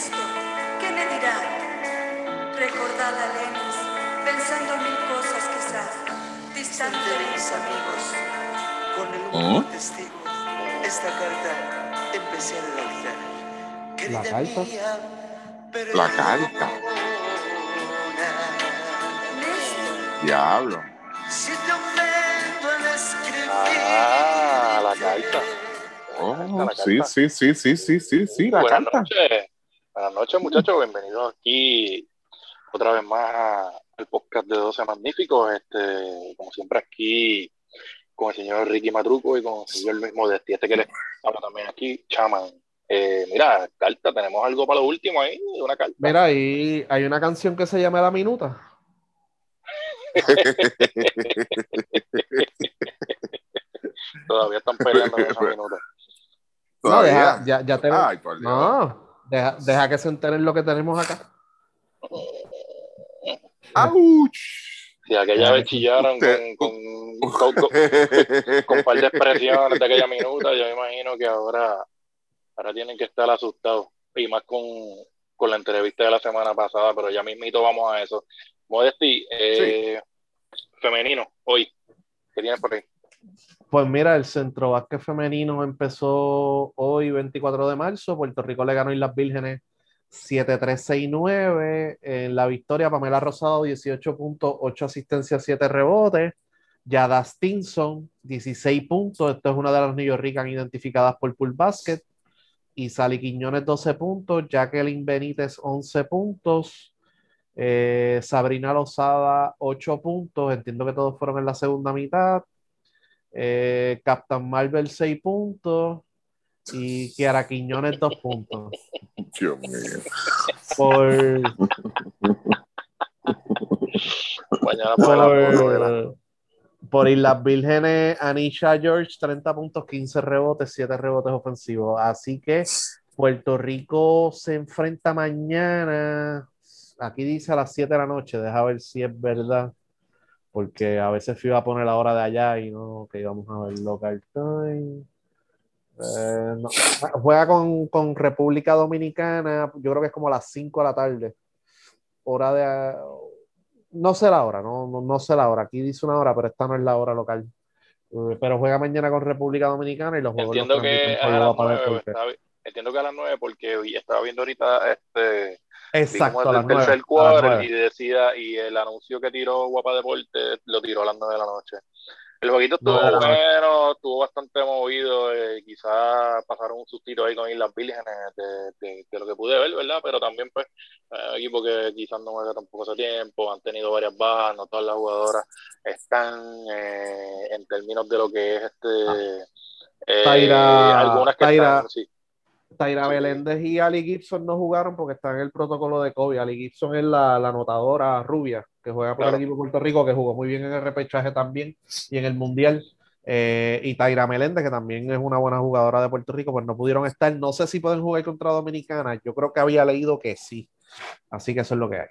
Néstor, ¿qué me dirá? Recordad a Lenis, pensando en mil cosas quizás, distante de mis amigos. Con el ¿Oh? único testigo, esta carta empecé a redactar. Querida carta? mía, La carta. Diablo. Si te ofendo al escribir. Ah, la carta. Oh, La sí, carta. sí, sí, sí, sí, sí, sí, la Buenas carta. noches. Buenas noches, muchachos. Bienvenidos aquí otra vez más al podcast de 12 Magníficos. Este, como siempre, aquí con el señor Ricky Matruco y con el señor Luis Modesti. Este que les habla también aquí, Chaman. Eh, mira, carta, tenemos algo para lo último ahí, una carta. Mira, ahí hay una canción que se llama La Minuta. Todavía están peleando en esos minutos. No, deja, ya, ya. Ay, por Dios. no, deja, deja que se enteren lo que tenemos acá. ¡Auch! Si aquella vez chillaron con, con, con- con un par de expresiones de aquella minuta, yo me imagino que ahora, ahora tienen que estar asustados. Y más con, con la entrevista de la semana pasada, pero ya mismito vamos a eso. Modesti, eh, femenino, hoy, ¿qué tienes por ahí? Pues mira, el centro básquet femenino empezó hoy, 24 de marzo. Puerto Rico le ganó Islas Vírgenes 7-3-6-9. En la victoria, Pamela Rosado, 18 puntos, 8 asistencias, 7 rebotes. Yada Stinson, 16 puntos. Esto es una de las Ricans identificadas por Pool Basket. Y Sally Quiñones, 12 puntos. Jacqueline Benítez, 11 puntos. Eh, Sabrina Lozada, 8 puntos. Entiendo que todos fueron en la segunda mitad. Eh, Captain Marvel 6 puntos y Kiara Quiñones 2 puntos. Dios mío. Por, Mañana por por Islas Vírgenes, Anisha George 30 puntos, 15 rebotes, 7 rebotes ofensivos. Así que Puerto Rico se enfrenta mañana. Aquí dice a las 7 de la noche, deja ver si es verdad. Porque a veces fui a poner la hora de allá y no, que íbamos a ver local time. Eh, no. Juega con, con República Dominicana, yo creo que es como a las 5 de la tarde. Hora de. No sé la hora, no, no, no sé la hora. Aquí dice una hora, pero esta no es la hora local. Eh, Pero juega mañana con República Dominicana y los juegos los Entiendo que transmiten a las Guapa 9, Deporte. está entiendo que a las 9 porque hoy estaba viendo ahorita este Exacto, el 9. tercer cuadro y decía, y el anuncio que tiró Guapa Deporte lo tiró a las 9 de la noche. El jueguito estuvo bueno, estuvo bastante movido, eh, quizás pasaron un sustito ahí con Islas Vírgenes de, de- de lo que pude ver, ¿verdad? Pero también, pues, eh, equipo que quizás no juega tampoco hace tiempo, han tenido varias bajas, no todas las jugadoras están eh, en términos de lo que es este... eh, Taira- algunas que Taira- están, sí. Taira. Beléndez y Ali Gibson no jugaron porque están en el protocolo de COVID. Ali Gibson es la, la anotadora rubia que juega por Claro. el equipo de Puerto Rico, que jugó muy bien en el repechaje también y en el Mundial. Eh, y Taira Meléndez, que también es una buena jugadora de Puerto Rico, pues no pudieron estar. No sé si pueden jugar contra Dominicana. Yo creo que había leído que sí. Así que eso es lo que hay.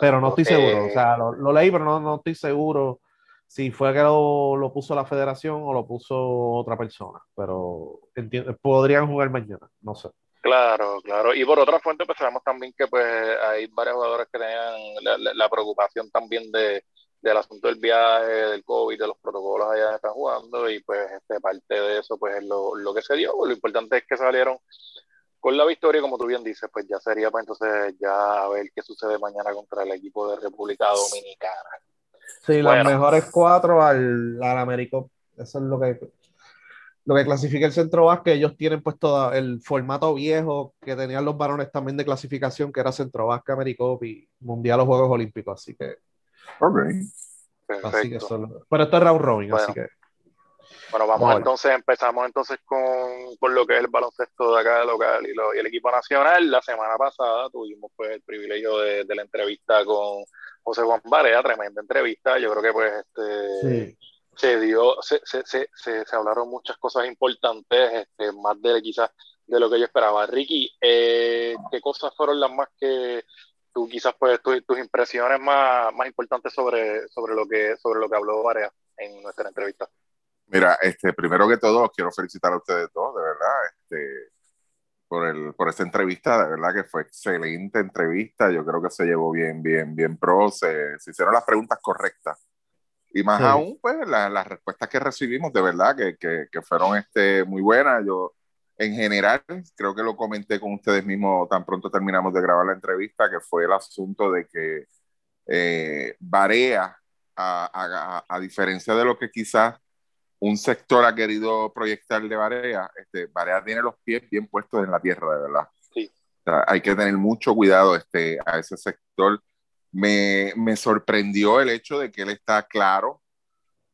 Pero no estoy seguro. O sea, lo, lo leí, pero no, no estoy seguro si fue que lo, lo puso la federación o lo puso otra persona. Pero enti- podrían jugar mañana. No sé. Claro, claro. Y por otra fuente, pues sabemos también que pues hay varios jugadores que tenían la, la- preocupación también de, del asunto del viaje, del COVID, de los protocolos allá donde están jugando, y pues este, parte de eso pues es lo, lo que se dio. Lo importante es que salieron con la victoria, como tú bien dices, pues ya sería pues entonces ya a ver qué sucede mañana contra el equipo de República Dominicana. Sí, Bueno. las mejores cuatro al, al Américo. Eso es lo que, lo que clasifica el centro básquet. Ellos tienen pues todo el formato viejo que tenían los varones también de clasificación, que era centro básquet, Americop y Mundial o Juegos Olímpicos. Así que, Ok. así que Perfecto. eso es lo- Pero esto es round robin, Bueno. así que. Bueno, vamos Bueno. entonces, empezamos entonces con, con lo que es el baloncesto de acá local y, lo- y el equipo nacional. La semana pasada tuvimos pues el privilegio de, de la entrevista con José Juan Barea, tremenda entrevista. Yo creo que pues este Sí. se dio, se, se, se, se, se hablaron muchas cosas importantes, este, más de quizás de lo que yo esperaba. Ricky, eh, ¿qué cosas fueron las más que tú quizás pues tu- tus impresiones más, más importantes sobre, sobre lo que sobre lo que habló Barea en nuestra entrevista? Mira, este, primero que todo, quiero felicitar a ustedes dos, de verdad. Este, por, el, por esta entrevista, de verdad que fue excelente entrevista, yo creo que se llevó bien, bien, bien pro, se, se hicieron las preguntas correctas. Y más Sí. aún, pues la- las respuestas que recibimos, de verdad, que, que, que fueron este, muy buenas. Yo, en general, creo que lo comenté con ustedes mismos tan pronto terminamos de grabar la entrevista, que fue el asunto de que eh, Barea, a, a- a- a diferencia de lo que quizás un sector ha querido proyectar de Barea, este, Barea tiene los pies bien puestos en la tierra, de verdad. Sí. O sea, hay que tener mucho cuidado este, a ese sector. Me, me sorprendió el hecho de que él está claro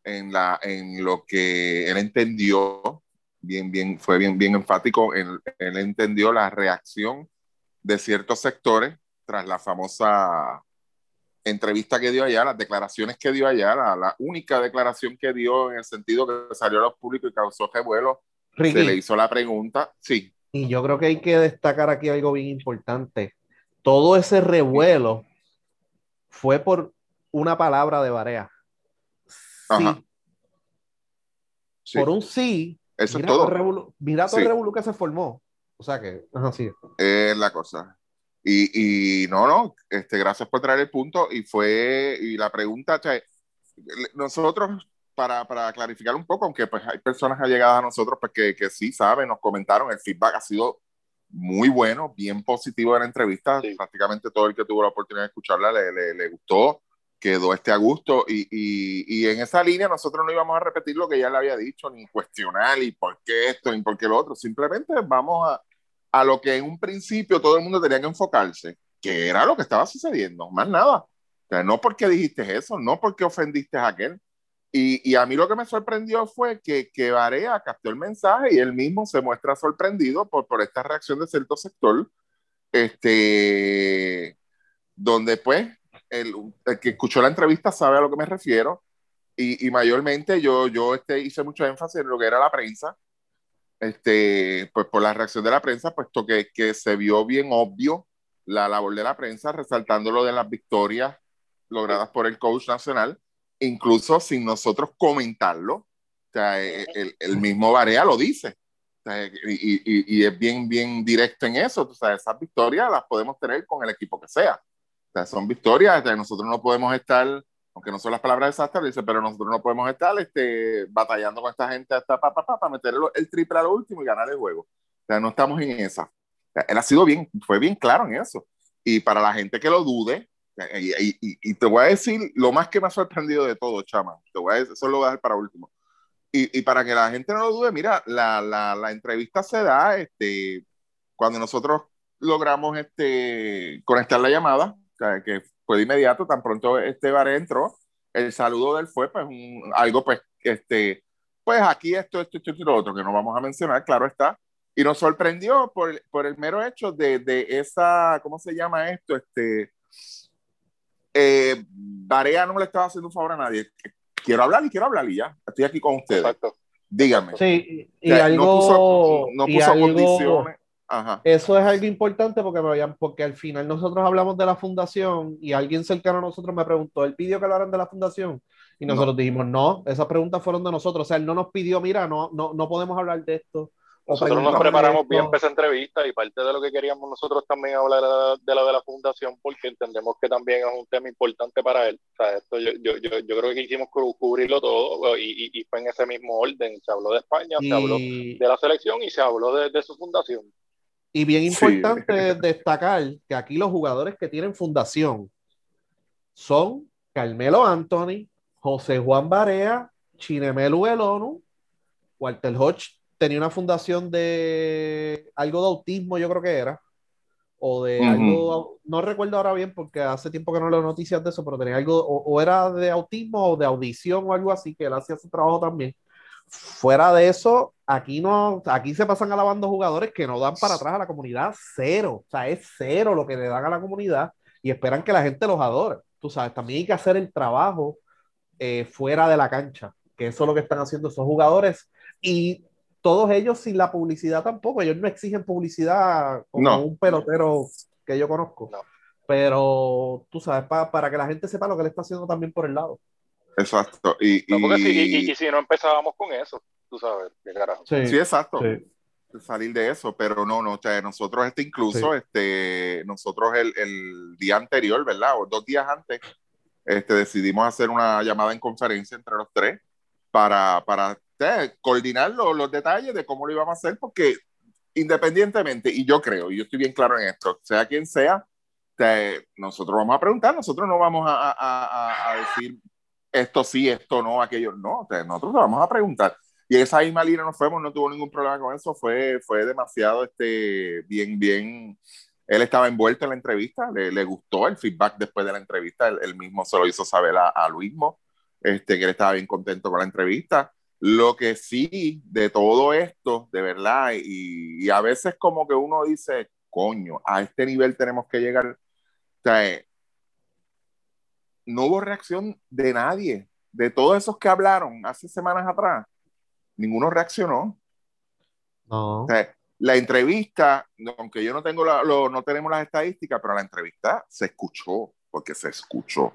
en, la, en lo que él entendió, bien, bien, fue bien, bien enfático, él, él entendió la reacción de ciertos sectores tras la famosa entrevista que dio allá, las declaraciones que dio allá, la, la única declaración que dio en el sentido que salió a los públicos y causó revuelo, se le Ricky, hizo la pregunta, sí, y yo creo que hay que destacar aquí algo bien importante. Todo ese revuelo fue por una palabra de Barea. Sí. Por un sí, eso es mira todo todo. mira todo el revolú que se formó. O sea que, ajá, sí. es la cosa. Y, y no, no, este, gracias por traer el punto. Y fue, y la pregunta, le- nosotros, para, para clarificar un poco, aunque pues hay personas allegadas a nosotros pues, que, que sí saben, nos comentaron, el feedback ha sido muy bueno, bien positivo de la entrevista. Sí. Prácticamente todo el que tuvo la oportunidad de escucharla le, le, le gustó, quedó este a gusto. Y, y, y en esa línea nosotros no íbamos a repetir lo que ya le había dicho, ni cuestionar, y por qué esto, ni por qué lo otro. Simplemente vamos a, a lo que en un principio todo el mundo tenía que enfocarse, que era lo que estaba sucediendo, más nada. O sea, no porque dijiste eso, no porque ofendiste a aquel. Y, y a mí lo que me sorprendió fue que, que Barea captó el mensaje y él mismo se muestra sorprendido por, por esta reacción de cierto sector, este, donde pues el, el que escuchó la entrevista sabe a lo que me refiero. Y, y mayormente yo, yo este, hice mucho énfasis en lo que era la prensa, este, pues por la reacción de la prensa, puesto que, que se vio bien obvio la labor de la prensa, resaltando lo de las victorias logradas por el coach nacional, incluso sin nosotros comentarlo. O sea, eh, el, el mismo Barea lo dice. O sea, y, y, y, es bien, bien directo en eso. O sea, esas victorias las podemos tener con el equipo que sea. O sea, son victorias. Nosotros no podemos estar, aunque no son las palabras exactas, dice, pero nosotros no podemos estar este, batallando con esta gente hasta para pa, pa, pa, meter el, triple a lo último y ganar el juego. O sea, no estamos en esa. O sea, él ha sido bien, fue bien claro en eso. Y para la gente que lo dude, y, y, y, te voy a decir lo más que me ha sorprendido de todo, chama. Te voy a decir, eso lo voy a dejar para último. Y, y para que la gente no lo dude, mira, la, la, la, entrevista se da este, cuando nosotros logramos este, conectar la llamada, que fue de inmediato, tan pronto este bar entró, el saludo de él fue pues un, algo pues, este, pues aquí esto, esto, esto y lo otro, que no vamos a mencionar, claro está, y nos sorprendió por, el, por el mero hecho de, de, esa, ¿cómo se llama esto? Este, eh, Barea no le estaba haciendo un favor a nadie. Quiero hablar y quiero hablar y ya. Estoy aquí con ustedes. Exacto. Dígame. Sí, y, o sea, algo. No puso, no puso algo, condiciones. Ajá. Eso es algo importante porque, me habían, porque al final nosotros hablamos de la fundación y alguien cercano a nosotros me preguntó, ¿él pidió que hablaran de la fundación? Y nosotros no. dijimos, no, esas preguntas fueron de nosotros. O sea, él no nos pidió, mira, no, no, no podemos hablar de esto. Nosotros nos preparamos bien para esa entrevista y parte de lo que queríamos nosotros también hablar de la de la fundación porque entendemos que también es un tema importante para él. O sea, esto yo, yo, yo, yo creo que quisimos cubrirlo todo y, y, y, fue en ese mismo orden. Se habló de España, y... se habló de la selección y se habló de, de su fundación. Y bien importante sí. destacar que aquí los jugadores que tienen fundación son Carmelo Anthony, José Juan Barea, Chinemelu Elonu, Walter Hodge tenía una fundación de algo de autismo, yo creo que era, o de uh -huh. algo, no recuerdo ahora bien porque hace tiempo que no leo noticias de eso, pero tenía algo, o, o, era de autismo o de audición o algo así, que él hacía su trabajo también. Fuera de eso, aquí no, aquí se pasan alabando jugadores que no dan para atrás a la comunidad, cero, o sea, es cero lo que le dan a la comunidad y esperan que la gente los adore. Tú sabes, también hay que hacer el trabajo eh, fuera de la cancha, que eso es lo que están haciendo esos jugadores y todos ellos sin la publicidad tampoco, ellos no exigen publicidad como no. un pelotero que yo conozco, no. pero tú sabes, pa, para que la gente sepa lo que le está haciendo también por el lado. Exacto. Y, no, porque si, y, y, si no empezábamos con eso, tú sabes, qué carajo. Sí, sí exacto. Sí. salir de eso, pero no, no, o sea, nosotros este incluso, este, nosotros el, el, día anterior, ¿verdad? O dos días antes, este, decidimos hacer una llamada en conferencia entre los tres para, para coordinar los, los detalles de cómo lo íbamos a hacer, porque independientemente, y yo creo, y yo estoy bien claro en esto, sea quien sea, nosotros vamos a preguntar, nosotros no vamos a, a, a, decir esto sí, esto no, aquello no, nosotros vamos a preguntar. Y esa misma línea nos fuimos, no tuvo ningún problema con eso, fue, fue demasiado este, bien, bien. Él estaba envuelto en la entrevista, le, le gustó el feedback después de la entrevista, él, mismo se lo hizo saber a, a Luismo, este, que él estaba bien contento con la entrevista. Lo que sí, de todo esto, de verdad, y, y, a veces como que uno dice, coño, a este nivel tenemos que llegar. O sea, no hubo reacción de nadie, de todos esos que hablaron hace semanas atrás ninguno reaccionó. No. la entrevista, aunque yo no tengo la, lo, no tenemos las estadísticas, pero la entrevista se escuchó, porque se escuchó.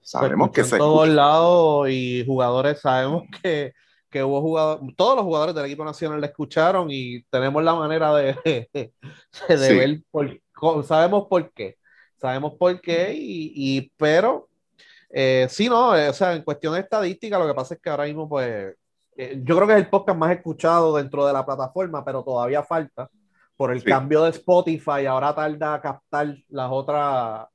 Sabemos que se en todos lados y jugadores sabemos que, que hubo jugadores, todos los jugadores del equipo nacional la escucharon y tenemos la manera de, de, ver, por, sabemos por qué, sabemos por qué, y, y pero eh, sí, no, o sea, en cuestión de estadística, lo que pasa es que ahora mismo, pues, eh, yo creo que es el podcast más escuchado dentro de la plataforma, pero todavía falta por el cambio de Spotify. Ahora tarda a captar las otras,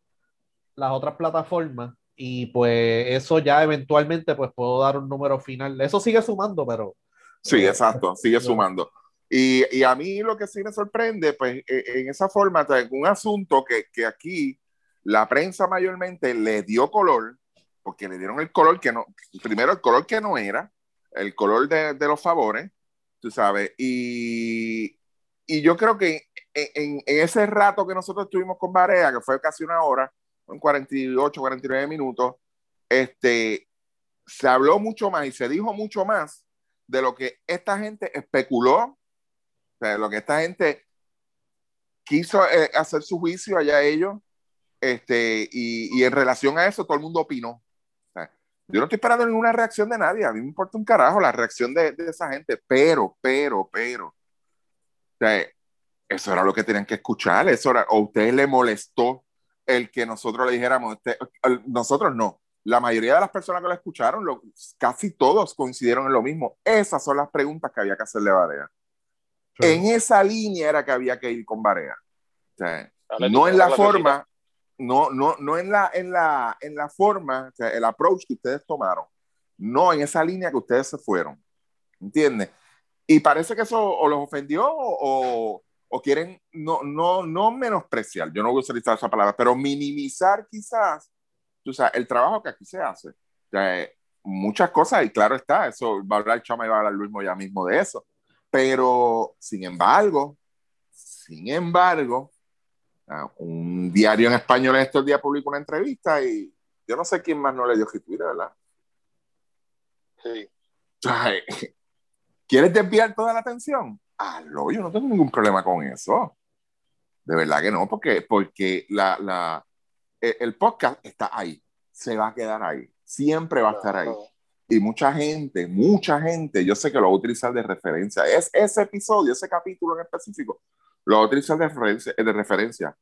las otras plataformas y pues eso ya eventualmente pues puedo dar un número final. Eso sigue sumando, pero... Sí, eh, exacto, sigue sumando. Y, a mí lo que sí me sorprende, pues e, en esa forma, un asunto que, que aquí la prensa mayormente le dio color, porque le dieron el color que no, primero el color que no era, el color de, de, los favores, tú sabes, y, y yo creo que en, en, ese rato que nosotros estuvimos con Barea, que fue casi una hora, en 48, 49 minutos, este, se habló mucho más y se dijo mucho más de lo que esta gente especuló, sea, lo que esta gente quiso eh, hacer su juicio allá ellos, este, y, en relación a eso todo el mundo opinó. Yo no estoy esperando ninguna reacción de nadie. A mí me importa un carajo la reacción de, de esa gente. Pero, pero, pero. O sea, eso era lo que tenían que escuchar. Eso era, o a ustedes le molestó el que nosotros le dijéramos. Este, nosotros no. La mayoría de las personas que lo escucharon, lo, casi todos coincidieron en lo mismo. Esas son las preguntas que había que hacerle a Barea. En esa línea era que había que ir con Barea. O sea, no en la forma, no, no, no en la, en la, en la forma, o sea, el approach que ustedes tomaron, no en esa línea que ustedes se fueron, ¿entiendes? Y parece que eso o los ofendió o, o quieren no, no, no menospreciar, yo no voy a utilizar esa palabra, pero minimizar quizás, o sea, el trabajo que aquí se hace. O sea, muchas cosas, y claro está, eso va a hablar Chama y va a hablar Luis ya mismo de eso, pero sin embargo, sin embargo, un diario en español estos días publicó una entrevista y yo no sé quién más no le dio Twitter, ¿verdad? Sí. ¿Quieres desviar toda la atención? Aló, yo no tengo ningún problema con eso. De verdad que no, porque, porque la, la, e, el podcast está ahí, se va a quedar ahí, siempre va a estar ahí. Y mucha gente, mucha gente, yo sé que lo va a utilizar de referencia. Es ese episodio, ese capítulo en específico, lo va a utilizar de referencia, de referencia.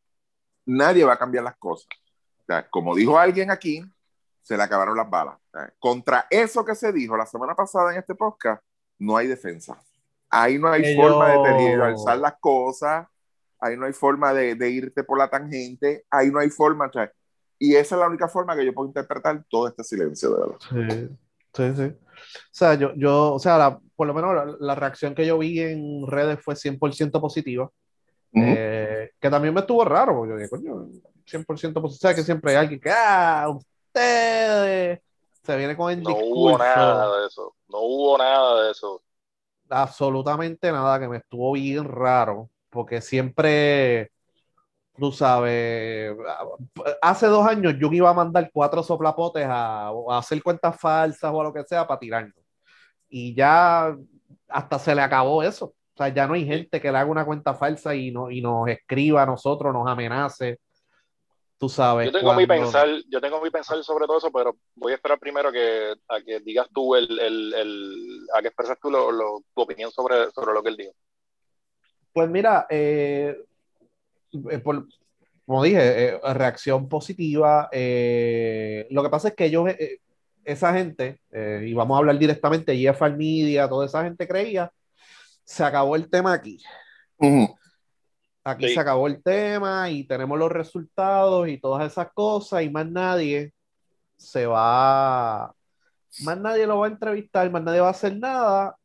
Nadie va a cambiar las cosas. como dijo alguien aquí, se le acabaron las balas. contra eso que se dijo la semana pasada en este podcast, no hay defensa. Ahí no hay forma de alzar las cosas, ahí no hay forma de, de, irte por la tangente, ahí no hay forma. y esa es la única forma que yo puedo interpretar todo este silencio, de verdad. Sí, sí, sí. O sea, yo, yo o sea, la, por lo menos la, la, reacción que yo vi en redes fue 100% positiva. Eh, que también me estuvo raro, porque yo dije, coño, 100% positivo, que siempre hay alguien que, ah, ustedes, se viene con el no discurso. No hubo nada de eso, no hubo nada de eso. Absolutamente nada, que me estuvo bien raro, porque siempre, tú sabes, hace dos años yo iba a mandar cuatro soplapotes a, a hacer cuentas falsas o a lo que sea para tirarnos. Y ya hasta se le acabó eso. O sea, ya no hay gente que le haga una cuenta falsa y, no, y nos escriba a nosotros, nos amenace. Tú sabes. Yo tengo mi pensar, yo tengo mi pensar sobre todo eso, pero voy a esperar primero que, a que digas tú el, el, el a que expresas tú lo, lo, tu opinión sobre, sobre lo que él dijo. Pues mira, eh, eh, por- como dije, eh, reacción positiva. eh, lo que pasa es que ellos, eh, esa gente, eh, y vamos a hablar directamente, GFR Media, toda esa gente creía, se acabó el tema aquí. Ujú. Aquí Sí. se acabó el tema y tenemos los resultados y todas esas cosas y más nadie se va, más nadie lo va a entrevistar, más nadie va a hacer nada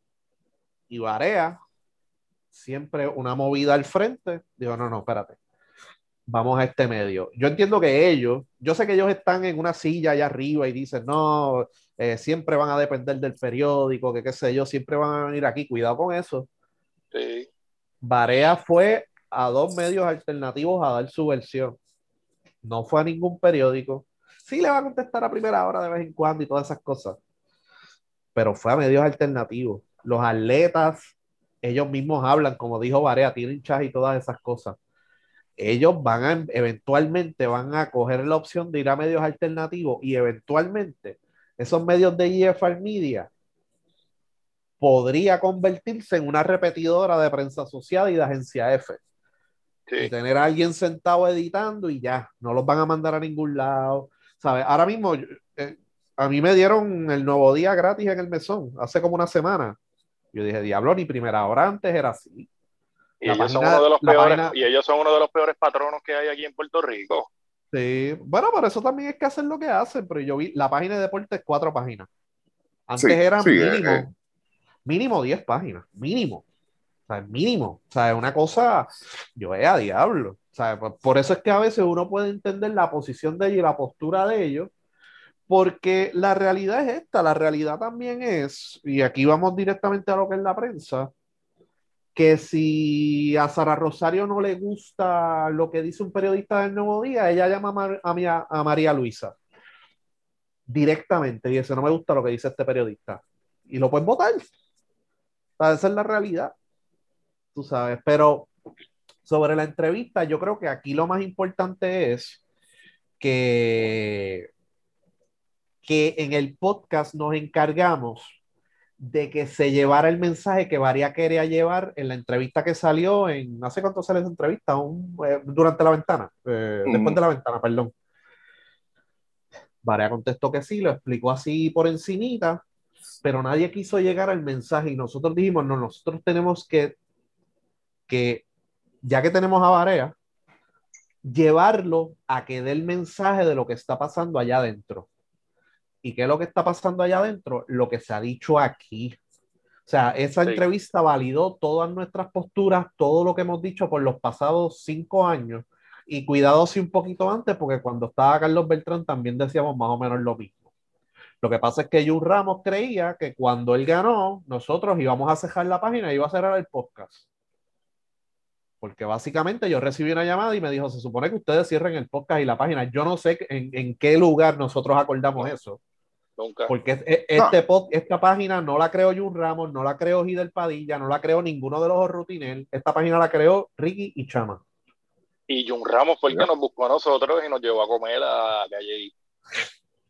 y Barea, siempre una movida al frente, digo, no, no, espérate, vamos a este medio. Yo entiendo que ellos, yo sé que ellos están en una silla allá arriba y dicen, no, eh, siempre van a depender del periódico, que qué sé yo, siempre van a venir aquí, cuidado con eso. Sí. Barea fue a dos medios alternativos a dar su versión. No fue a ningún periódico. Sí le va a contestar a primera hora de vez en cuando y todas esas cosas. Pero fue a medios alternativos. Los atletas, ellos mismos hablan, como dijo Barea, tienen chas y todas esas cosas. Ellos van a, eventualmente van a coger la opción de ir a medios alternativos y eventualmente esos medios de EFR Media podría convertirse en una repetidora de prensa asociada y de agencia F. Y tener a alguien sentado editando y ya, no los van a mandar a ningún lado. ¿Sabes? Ahora mismo, eh, a mí me dieron el nuevo día gratis en el mesón, hace como una semana. Yo dije, diablo, ni primera hora antes era así. Y ellos son uno de los peores, página- y ellos son uno de los peores patronos que hay aquí en Puerto Rico. Sí, bueno, por eso también es que hacen lo que hacen, pero yo vi la página de deportes cuatro páginas. Antes Sí, eran sí, eh, mínimo, eh. mínimo 10 páginas, mínimo. O sea, mínimo. O sea, es una cosa, yo es a diablo. O sea, por, por eso es que a veces uno puede entender la posición de ellos y la postura de ellos, porque la realidad es esta, la realidad también es, y aquí vamos directamente a lo que es la prensa, que si a Sara Rosario no le gusta lo que dice un periodista del Nuevo Día, ella llama a, Mar- a, mi- a María Luisa directamente y dice, no me gusta lo que dice este periodista. Y lo pueden votar. Esa es la realidad, tú sabes. Pero sobre la entrevista, yo creo que aquí lo más importante es que, que en el podcast nos encargamos de que se llevara el mensaje que Varia quería llevar en la entrevista que salió en, no sé cuánto sale esa entrevista, un, eh, durante la ventana, eh, después de la ventana, perdón. Varia contestó que sí, lo explicó así por encimita, pero nadie quiso llegar al mensaje y nosotros dijimos, no, nosotros tenemos que, que ya que tenemos a Varea, llevarlo a que dé el mensaje de lo que está pasando allá adentro. ¿Y qué es lo que está pasando allá adentro? Lo que se ha dicho aquí. O sea, esa Sí. entrevista validó todas nuestras posturas, todo lo que hemos dicho por los pasados cinco años. Y cuidado si un poquito antes, porque cuando estaba Carlos Beltrán también decíamos más o menos lo mismo. Lo que pasa es que Jun Ramos creía que cuando él ganó, nosotros íbamos a cejar la página y iba a cerrar el podcast. Porque básicamente yo recibí una llamada y me dijo, se supone que ustedes cierren el podcast y la página. Yo no sé en, en qué lugar nosotros acordamos eso. Nunca. Porque es- es- este pod- esta página no la creó Jun Ramos, no la creó Gidel Padilla, no la creó ninguno de los Rutinel. Esta página la creó Ricky y Chama. Y Jun Ramos fue el que nos buscó a nosotros y nos llevó a comer a calle.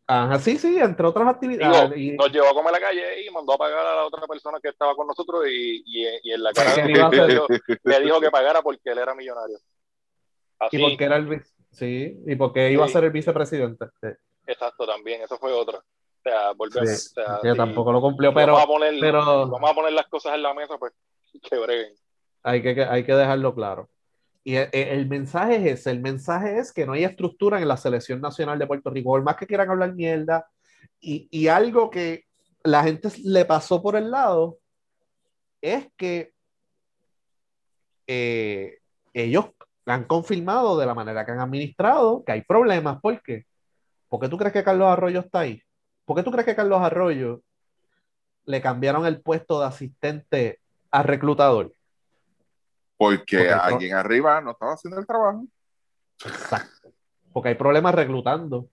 Ajá, sí, sí, entre otras actividades. Digo, Y- nos llevó a comer a la calle y mandó a pagar a la otra persona que estaba con nosotros y, y, y en la cara ¿Qué de le dijo, le dijo que pagara porque él era millonario. Así, y porque era el vice- sí, y porque iba a ser el vicepresidente. Sí, exacto, también, eso fue otro. Sea, volvemos. sí, o sea, que si- tampoco lo cumplió, pero, vamos, a poner, pero- vamos a poner las cosas en la mesa, pues que breguen. hay que, hay que dejarlo claro. Y el, el mensaje es ese, el mensaje es que no hay estructura en la selección nacional de Puerto Rico, por más que quieran hablar mierda, y, y algo que la gente le pasó por el lado es que eh, ellos han confirmado de la manera que han administrado que hay problemas. ¿Por qué? ¿Por qué tú crees que Carlos Arroyo está ahí? ¿Por qué tú crees que Carlos Arroyo le cambiaron el puesto de asistente a reclutador? Porque alguien arriba no estaba haciendo el trabajo. Exacto. Porque hay problemas reclutando.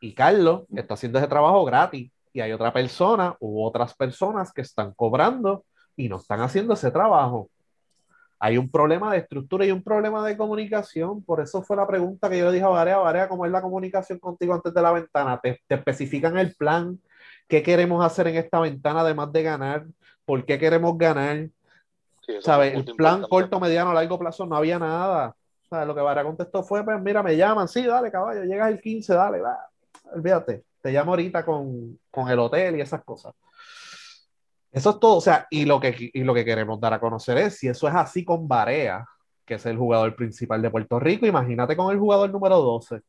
Y Carlos está haciendo ese trabajo gratis. Y hay otra persona u otras personas que están cobrando y no están haciendo ese trabajo. Hay un problema de estructura y un problema de comunicación. Por eso fue la pregunta que yo le dije a Varea, Varea, ¿cómo es la comunicación contigo antes de la ventana? ¿Te, te especifican el plan? ¿Qué queremos hacer en esta ventana además de ganar? ¿Por qué queremos ganar? Sí, ¿sabes? El plan importante. corto, mediano, largo plazo no había nada. Lo que Vara contestó fue, pues mira, me llaman, sí, dale, caballo, llegas el 15, dale, va. Olvídate, te llamo ahorita con, con el hotel y esas cosas. Eso es todo, o sea, y lo, que, y lo que queremos dar a conocer es si eso es así con Barea, que es el jugador principal de Puerto Rico, imagínate con el jugador número 12.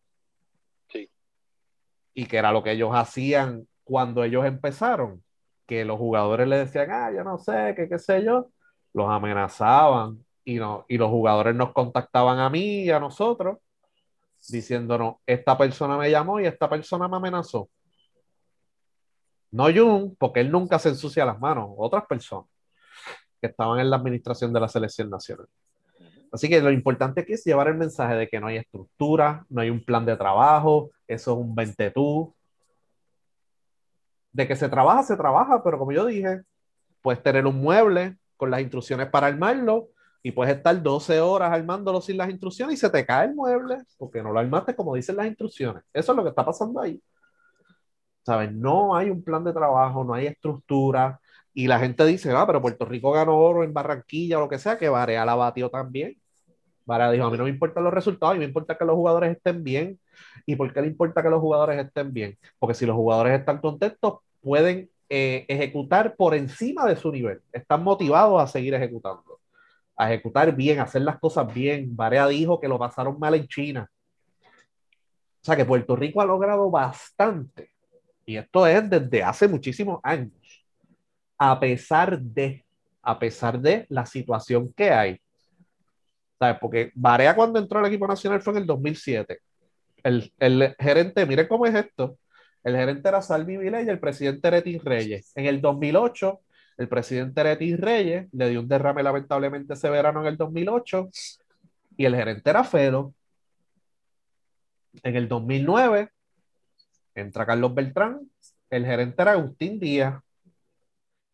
Sí. Y que era lo que ellos hacían cuando ellos empezaron, que los jugadores le decían, ah, yo no sé, que qué sé yo, los amenazaban y, no, y los jugadores nos contactaban a mí y a nosotros diciéndonos, esta persona me llamó y esta persona me amenazó. No Jun, porque él nunca se ensucia las manos, otras personas que estaban en la administración de la selección nacional. Así que lo importante aquí es llevar el mensaje de que no hay estructura, no hay un plan de trabajo, eso es un ventetú. De que se trabaja, se trabaja, pero como yo dije, puedes tener un mueble con las instrucciones para armarlo y puedes estar 12 horas armándolo sin las instrucciones y se te cae el mueble porque no lo armaste como dicen las instrucciones. Eso es lo que está pasando ahí. ¿Sabes? No hay un plan de trabajo, no hay estructura. Y la gente dice, ah, pero Puerto Rico ganó oro en Barranquilla o lo que sea, que Barea la batió también. Barea dijo, a mí no me importan los resultados, a mí me importa que los jugadores estén bien. ¿Y por qué le importa que los jugadores estén bien? Porque si los jugadores están contentos, pueden eh, ejecutar por encima de su nivel. Están motivados a seguir ejecutando, a ejecutar bien, a hacer las cosas bien. Barea dijo que lo pasaron mal en China. O sea que Puerto Rico ha logrado bastante. Y esto es desde hace muchísimos años. A pesar de, a pesar de la situación que hay. ¿Sabes? Porque Barea cuando entró al equipo nacional fue en el 2007. El, el gerente, miren cómo es esto. El gerente era Salvi Viley y el presidente era Etis Reyes. En el 2008, el presidente era Etis Reyes, le dio un derrame lamentablemente ese verano en el 2008, y el gerente era Felo. En el 2009, entra Carlos Beltrán, el gerente era Agustín Díaz.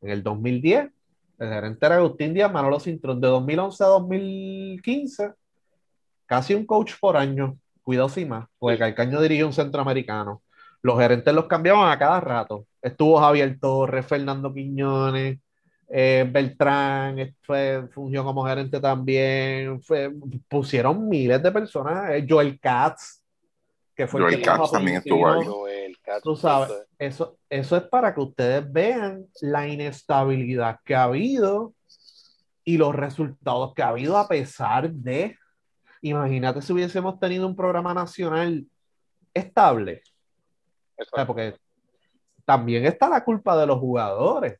En el 2010, el gerente era Agustín Díaz, Manolo Cintrón. De 2011 a 2015, casi un coach por año, cuidado sin más, porque Calcaño dirigió un centroamericano. Los gerentes los cambiaban a cada rato. Estuvo Javier Torres, Fernando Quiñones, eh, Beltrán, fue, fungió como gerente también. Fue, pusieron miles de personas. Eh, Joel Katz, que fue Joel el que Katz también estuvo ahí. Tú sabes, eso, eso es para que ustedes vean la inestabilidad que ha habido y los resultados que ha habido a pesar de, imagínate si hubiésemos tenido un programa nacional estable, o sea, porque también está la culpa de los jugadores,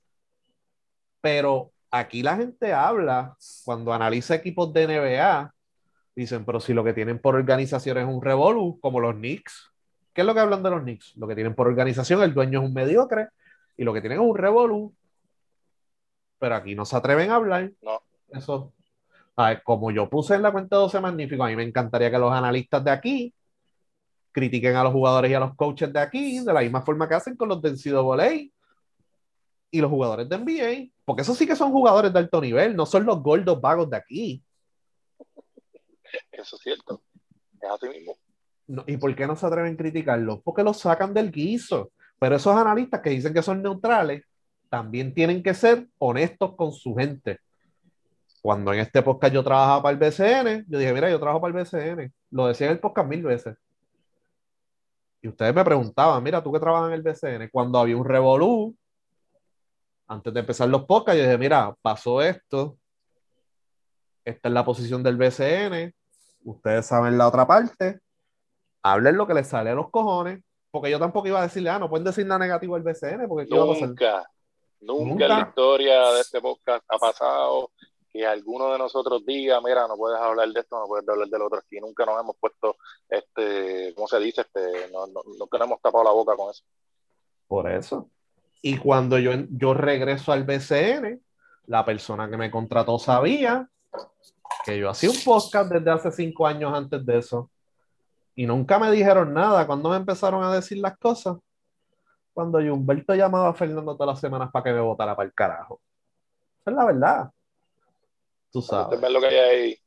pero aquí la gente habla, cuando analiza equipos de NBA, dicen, pero si lo que tienen por organización es un revolú, como los Knicks, ¿qué es lo que hablan de los Knicks? Lo que tienen por organización, el dueño es un mediocre, y lo que tienen es un revolú, pero aquí no se atreven a hablar. No. Eso, a ver, como yo puse en la cuenta 12 Magnífico, a mí me encantaría que los analistas de aquí critiquen a los jugadores y a los coaches de aquí, de la misma forma que hacen con los de NCAA y los jugadores de NBA, porque esos sí que son jugadores de alto nivel, no son los gordos vagos de aquí. Eso es cierto. Es así mismo. No, ¿Y por qué no se atreven a criticarlos? Porque los sacan del guiso. Pero esos analistas que dicen que son neutrales también tienen que ser honestos con su gente. Cuando en este podcast yo trabajaba para el BCN, yo dije, mira, yo trabajo para el BCN. Lo decía en el podcast mil veces. Y ustedes me preguntaban, mira, tú que trabajas en el BCN, cuando había un revolú, antes de empezar los podcasts, yo dije, mira, pasó esto, esta es la posición del BCN, ustedes saben la otra parte, hablen lo que les sale a los cojones, porque yo tampoco iba a decirle, ah, no pueden decir nada negativo al BCN, porque ¿qué iba a pasar? Nunca, nunca, Nunca. en la historia de este podcast ha pasado que alguno de nosotros diga, mira, no puedes hablar de esto, no puedes hablar del otro. Aquí nunca nos hemos puesto, este, ¿cómo se dice? Este, no, no, nunca nos hemos tapado la boca con eso. Por eso. Y cuando yo, yo regreso al BCN, la persona que me contrató sabía que yo hacía un podcast desde hace cinco años antes de eso. Y nunca me dijeron nada. Cuando me empezaron a decir las cosas, cuando Humberto llamaba a Fernando todas las semanas para que me votara para el carajo. Esa es la verdad. Tú sabes. ven lo que hay ahí.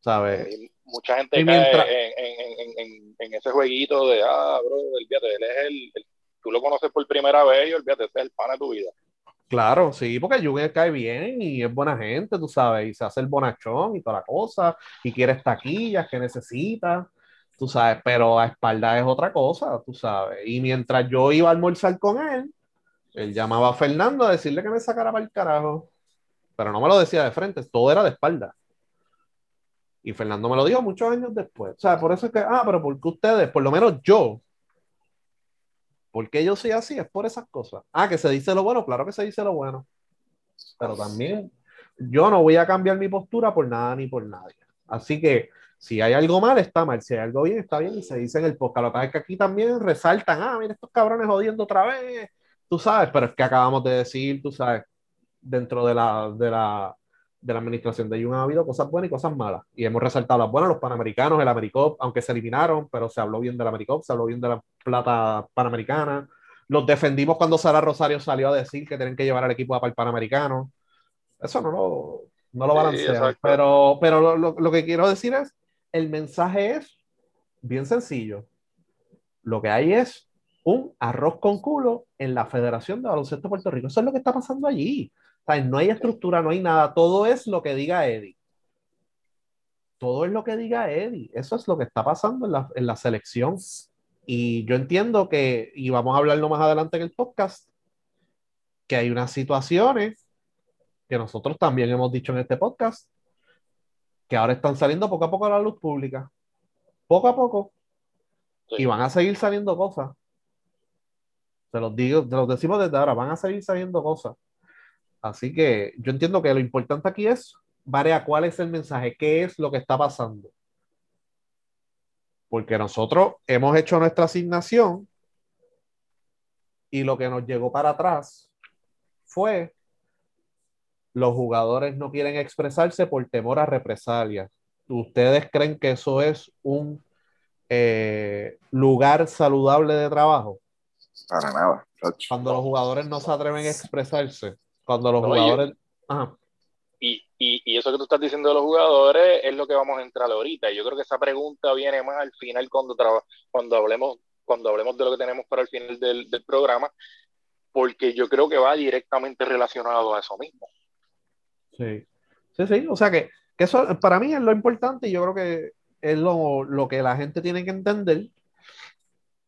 ¿sabes? Mucha gente cae en, en- en- en- en ese jueguito de, ah, bro, olvídate, él es el, el- tú lo conoces por primera vez y olvídate, ese es el pana de tu vida. Claro, sí, porque Jun cae bien y es buena gente, tú sabes, y se hace el bonachón y toda la cosa, y quiere taquillas que necesita, tú sabes, pero a espalda es otra cosa, tú sabes. Y mientras yo iba a almorzar con él, él llamaba a Fernando a decirle que me sacara para el carajo, pero no me lo decía de frente, todo era de espalda. Y Fernando me lo dijo muchos años después. O sea, por eso es que, ah, pero porque ustedes, por lo menos yo, porque yo soy así? Es por esas cosas. Ah, que se dice lo bueno, claro que se dice lo bueno. Pero también yo no voy a cambiar mi postura por nada ni por nadie. Así que si hay algo mal, está mal. Si hay algo bien, está bien. Y se dice en el podcast. Lo que pasa es que aquí también resaltan, ah, mira estos cabrones jodiendo otra vez. Tú sabes, pero es que acabamos de decir, tú sabes, dentro de la, de la, de la administración de Jun ha habido cosas buenas y cosas malas. Y hemos resaltado las buenas, los panamericanos, el Americop, aunque se eliminaron, pero se habló bien del Americop, se habló bien de la plata panamericana. Los defendimos cuando Sara Rosario salió a decir que tienen que llevar al equipo para el panamericano. Eso no lo, no lo balancea. pero pero lo, lo que quiero decir es, el mensaje es bien sencillo. Lo que hay es un arroz con culo en la Federación de Baloncesto de Puerto Rico. Eso es lo que está pasando allí no hay estructura, no hay nada. Todo es lo que diga Eddie. Todo es lo que diga Eddie. Eso es lo que está pasando en la, en la selección. Y yo entiendo que, y vamos a hablarlo más adelante en el podcast, que hay unas situaciones que nosotros también hemos dicho en este podcast, que ahora están saliendo poco a poco a la luz pública. Poco a poco. Y van a seguir saliendo cosas. Se los digo, te los decimos desde ahora, van a seguir saliendo cosas. Así que yo entiendo que lo importante aquí es, Varea, ¿cuál es el mensaje? ¿Qué es lo que está pasando? Porque nosotros hemos hecho nuestra asignación y lo que nos llegó para atrás fue los jugadores no quieren expresarse por temor a represalias. ¿Ustedes creen que eso es un eh, lugar saludable de trabajo? Para nada. Cuando los jugadores no se atreven a expresarse. Cuando los jugadores... Y, y, y, eso que tú estás diciendo de los jugadores es lo que vamos a entrar ahorita. Yo creo que esa pregunta viene más al final cuando, cuando, hablemos, cuando hablemos de lo que tenemos para el final del, del programa, porque yo creo que va directamente relacionado a eso mismo. Sí, sí, sí. O sea que, que eso para mí es lo importante y yo creo que es lo, lo que la gente tiene que entender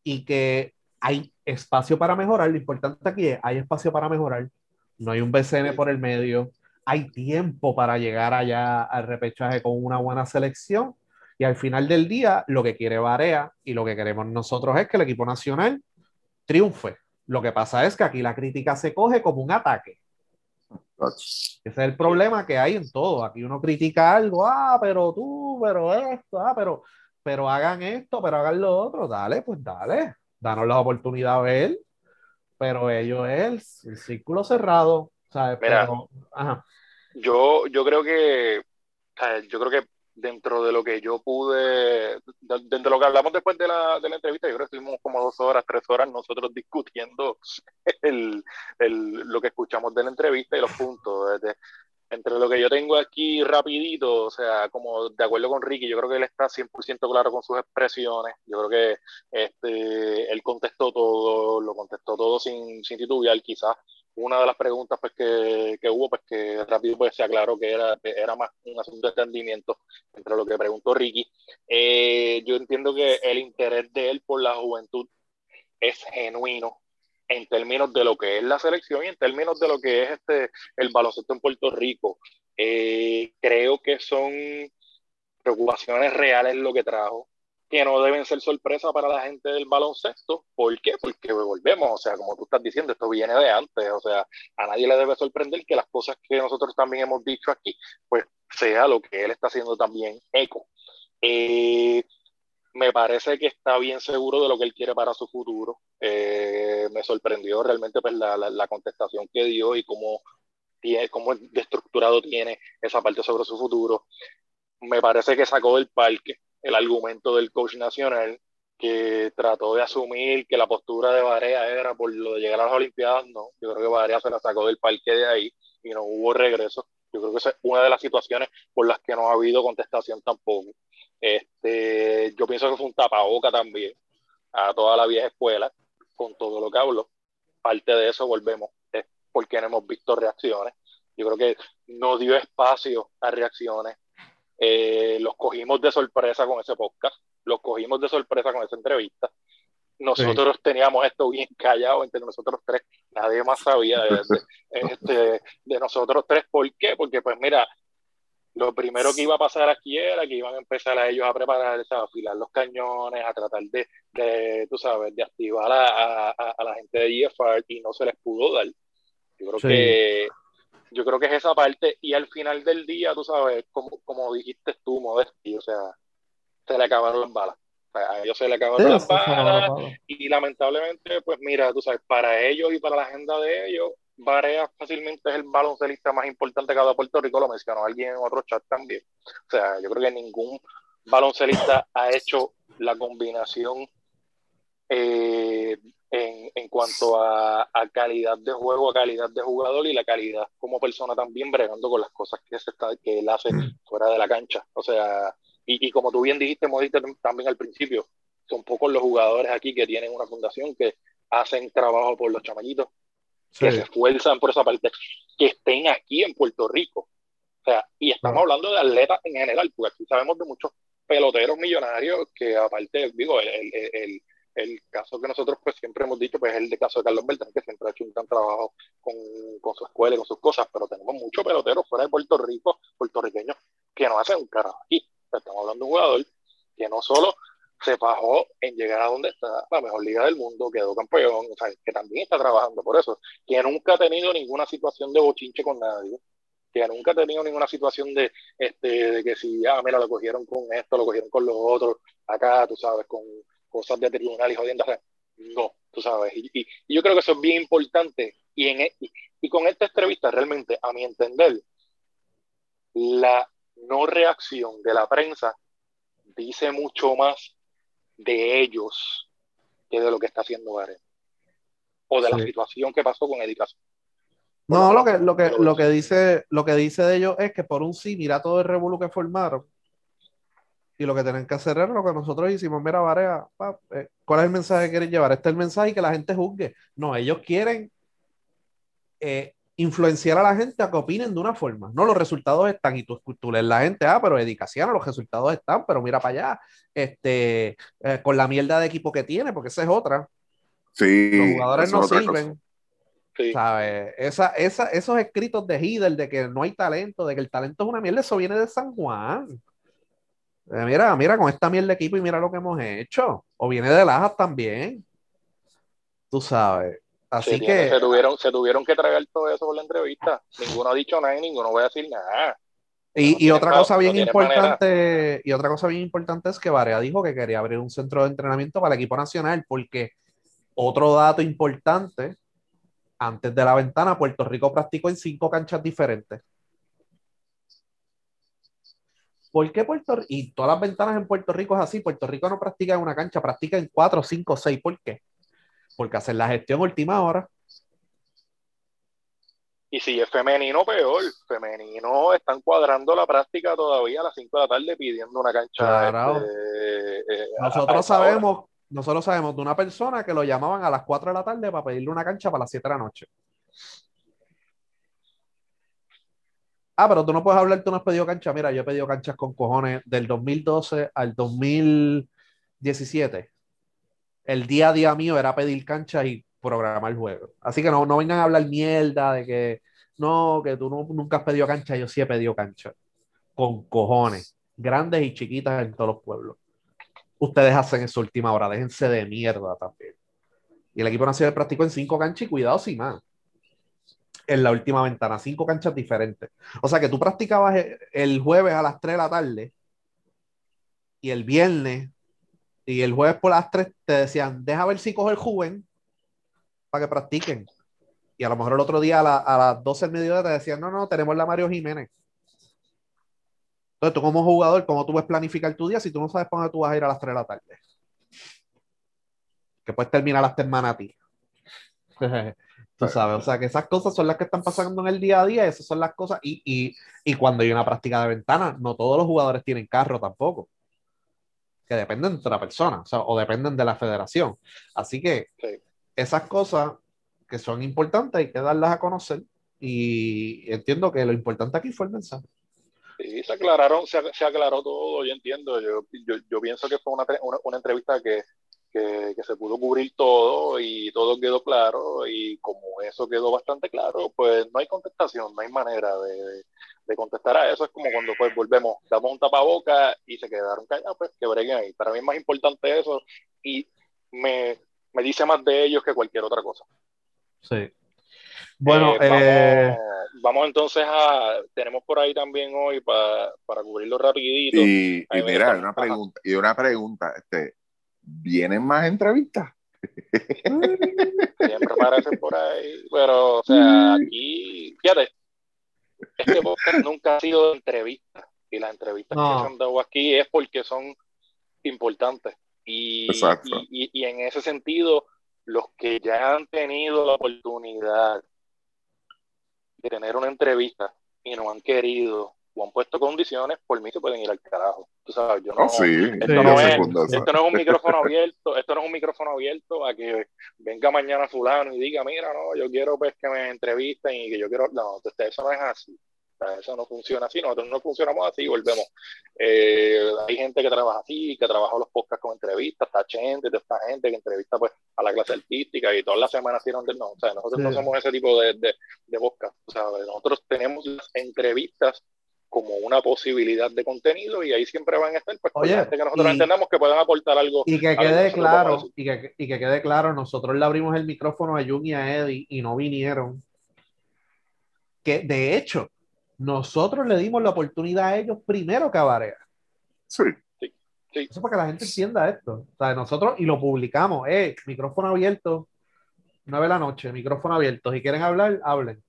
y que hay espacio para mejorar. Lo importante aquí es, hay espacio para mejorar no hay un BCN por el medio, hay tiempo para llegar allá al repechaje con una buena selección y al final del día lo que quiere Barea y lo que queremos nosotros es que el equipo nacional triunfe. Lo que pasa es que aquí la crítica se coge como un ataque. Ese es el problema que hay en todo. Aquí uno critica algo, ah, pero tú, pero esto, ah, pero, pero hagan esto, pero hagan lo otro. Dale, pues dale, danos la oportunidad a ver pero ellos es el, círculo cerrado, ¿sabes? Yo, yo creo que, yo creo que dentro de lo que yo pude, dentro de lo que hablamos después de la, de la entrevista, yo creo que estuvimos como dos horas, tres horas nosotros discutiendo el, el, lo que escuchamos de la entrevista y los puntos. Entre lo que yo tengo aquí rapidito, o sea, como de acuerdo con Ricky, yo creo que él está 100% claro con sus expresiones, yo creo que este, él contestó todo, lo contestó todo sin, sin titubear, quizás una de las preguntas pues, que, que, hubo, pues que rápido pues, se aclaró que era, era más un asunto de entendimiento entre lo que preguntó Ricky. Eh, yo entiendo que el interés de él por la juventud es genuino, en términos de lo que es la selección y en términos de lo que es este el baloncesto en Puerto Rico. Eh, creo que son preocupaciones reales lo que trajo, que no deben ser sorpresa para la gente del baloncesto. ¿Por qué? Porque volvemos, o sea, como tú estás diciendo, esto viene de antes, o sea, a nadie le debe sorprender que las cosas que nosotros también hemos dicho aquí, pues sea lo que él está haciendo también eco. Eh, me parece que está bien seguro de lo que él quiere para su futuro. Eh, me sorprendió realmente pues, la, la, contestación que dio y cómo, tiene, cómo estructurado tiene esa parte sobre su futuro. Me parece que sacó del parque el argumento del coach nacional que trató de asumir que la postura de Barea era por lo de llegar a las Olimpiadas. No, yo creo que Barea se la sacó del parque de ahí y no hubo regreso. Yo creo que esa es una de las situaciones por las que no ha habido contestación tampoco. Este, yo pienso que fue un tapaboca también a toda la vieja escuela con todo lo que hablo. Parte de eso volvemos. porque no hemos visto reacciones. Yo creo que no dio espacio a reacciones. Eh, los cogimos de sorpresa con ese podcast, los cogimos de sorpresa con esa entrevista. Nosotros teníamos esto bien callado entre nosotros tres, nadie más sabía de, este, de nosotros tres. ¿Por qué? Porque pues mira, lo primero que iba a pasar aquí era que iban a empezar a ellos a prepararse, a afilar los cañones, a tratar de, de tú sabes, de activar a, a, la gente de EFR y no se les pudo dar. Yo creo que yo creo que es esa parte y al final del día, tú sabes, como, como dijiste tú, Modesti, o sea, se le acabaron las balas. a ellos se le acabaron las balas y lamentablemente, pues mira, tú sabes, para ellos y para la agenda de ellos, Varea fácilmente es el baloncelista más importante que ha dado Puerto Rico, lo mencionó alguien en otro chat también. O sea, yo creo que ningún baloncelista ha hecho la combinación eh, en, en, cuanto a, a, calidad de juego, a calidad de jugador y la calidad como persona también bregando con las cosas que, se está, que él hace fuera de la cancha. O sea, y, y como tú bien dijiste, Modiste, también al principio, son pocos los jugadores aquí que tienen una fundación que hacen trabajo por los chamaquitos que se esfuerzan por esa parte, que estén aquí en Puerto Rico. O sea, y estamos hablando de atletas en general, porque aquí sabemos de muchos peloteros millonarios que aparte, digo, el, el, el, caso que nosotros pues siempre hemos dicho, pues es el de caso de Carlos Beltrán, que siempre ha hecho un gran trabajo con, con su escuela y con sus cosas, pero tenemos muchos peloteros fuera de Puerto Rico, puertorriqueños, que no hacen un carajo aquí. estamos hablando de un jugador que no solo se bajó en llegar a donde está la mejor liga del mundo, quedó campeón, o sea, que también está trabajando por eso, que nunca ha tenido ninguna situación de bochinche con nadie, que nunca ha tenido ninguna situación de, este, de que si, ah, mira, lo cogieron con esto, lo cogieron con lo otro, acá, tú sabes, con cosas de tribunal y jodiendo, no, tú sabes, y, yo creo que eso es bien importante, y, en, e, y, y con esta entrevista realmente, a mi entender, la no reacción de la prensa dice mucho más de ellos que de lo que está haciendo Gareth. O de la situación que pasó con Edicación. No, lo que, lo, que, lo, que dice, lo que dice de ellos es que por un sí, mira todo el revuelo que formaron. Y lo que tienen que hacer es lo que nosotros hicimos. Mira, Varea, eh, ¿cuál es el mensaje que quieren llevar? Este es el mensaje y que la gente juzgue. No, ellos quieren eh, influenciar a la gente a que opinen de una forma. No, los resultados están y tú, tú lees la gente, ah, pero Edicaciano, los resultados están, pero mira para allá, este, eh, con la mierda de equipo que tiene, porque esa es otra. Sí. Los jugadores no sirven. ¿Sabes? Esa, esa, esos escritos de Hidel de que no hay talento, de que el talento es una mierda, eso viene de San Juan. Eh, mira, mira, con esta mierda de equipo y mira lo que hemos hecho. O viene de Lajas también. Tú sabes. Así que. Se tuvieron, se tuvieron que tragar todo eso por la entrevista. Ninguno ha dicho nada y ninguno va a decir nada. Y, y otra cosa bien importante, y otra cosa bien importante es que Varea dijo que quería abrir un centro de entrenamiento para el equipo nacional, porque otro dato importante, antes de la ventana, Puerto Rico practicó en cinco canchas diferentes. ¿Por qué Puerto Rico? Y todas las ventanas en Puerto Rico es así. Puerto Rico no practica en una cancha, practica en cuatro, cinco, seis. ¿Por qué? porque hacer la gestión última hora. Y si es femenino, peor. Femenino están cuadrando la práctica todavía a las 5 de la tarde pidiendo una cancha. Este, eh, nosotros sabemos, nosotros sabemos de una persona que lo llamaban a las 4 de la tarde para pedirle una cancha para las 7 de la noche. Ah, pero tú no puedes hablar, tú no has pedido cancha. Mira, yo he pedido canchas con cojones del 2012 al 2017 el día a día mío era pedir cancha y programar el juego. Así que no, no vengan a hablar mierda de que no, que tú nunca has pedido cancha, yo sí he pedido cancha. Con cojones, grandes y chiquitas en todos los pueblos. Ustedes hacen esa última hora, déjense de mierda también. Y el equipo nacional practicó en cinco canchas y cuidado sin más. En la última ventana, cinco canchas diferentes. O sea que tú practicabas el jueves a las 3 de la tarde y el viernes y el jueves por las 3 te decían, deja ver si coge el joven para que practiquen. Y a lo mejor el otro día a, las 12 del mediodía te decían, no, no, tenemos la Mario Jiménez. Entonces tú como jugador, ¿cómo tú puedes planificar tu día si tú no sabes para dónde tú vas a ir a las 3 de la tarde? Que puedes terminar hasta en Manatí. tú sabes, o sea que esas cosas son las que están pasando en el día a día, esas son las cosas. Y, y, y cuando hay una práctica de ventana, no todos los jugadores tienen carro tampoco que dependen de otra persona, o, dependen de la federación. Así que esas cosas que son importantes, hay que darlas a conocer. Y entiendo que lo importante aquí fue el mensaje. Sí, se aclararon, se, se aclaró todo, yo entiendo. Yo, yo, yo pienso que fue una, una, una entrevista que, que, que, se pudo cubrir todo y todo quedó claro. Y como eso quedó bastante claro, pues no hay contestación, no hay manera de, de contestar a eso. Es como cuando pues volvemos, damos un tapaboca y se quedaron callados, pues que breguen ahí. Para mí es más importante eso y me, me dice más de ellos que cualquier otra cosa. Sí. Bueno, Eh, vamos, eh, vamos entonces a, tenemos por ahí también hoy para, para cubrirlo rapidito. Y, y mira, una pregunta, y una pregunta, este, ¿vienen más entrevistas? Siempre aparecen por ahí, pero o sea, aquí, fíjate, este podcast nunca ha sido de entrevistas y las entrevistas No. que se han dado aquí es porque son importantes y, Exacto. y, y- y en ese sentido, los que ya han tenido la oportunidad de tener una entrevista y no han querido o han puesto condiciones, por mí se pueden ir al carajo. Tú sabes, yo no, Oh, sí, esto Sí, no es, esto no es un micrófono abierto, esto no es un micrófono abierto a que venga mañana fulano y diga, mira, no, yo quiero pues que me entrevisten y que yo quiero, no, entonces, eso no es así. Eso no funciona así, nosotros no funcionamos así, volvemos. Eh, hay gente que trabaja así, que trabaja los podcasts con entrevistas, está gente, esta gente que entrevista pues a la clase artística y todas las semanas tienen de no, o sea, nosotros no somos ese tipo de, de, de podcast, o sea, nosotros tenemos las entrevistas como una posibilidad de contenido y ahí siempre van a estar pues Oye, gente que nosotros y- entendamos que puedan aportar algo Y que quede claro, y que, y que quede claro, nosotros le abrimos el micrófono a Jun y a Eddie y no vinieron. Que de hecho, nosotros le dimos la oportunidad a ellos primero que a Barea. Sí, Eso para que la gente entienda esto. O sea, nosotros y lo publicamos, eh, micrófono abierto, 9 de la noche, micrófono abierto. Si quieren hablar, hablen.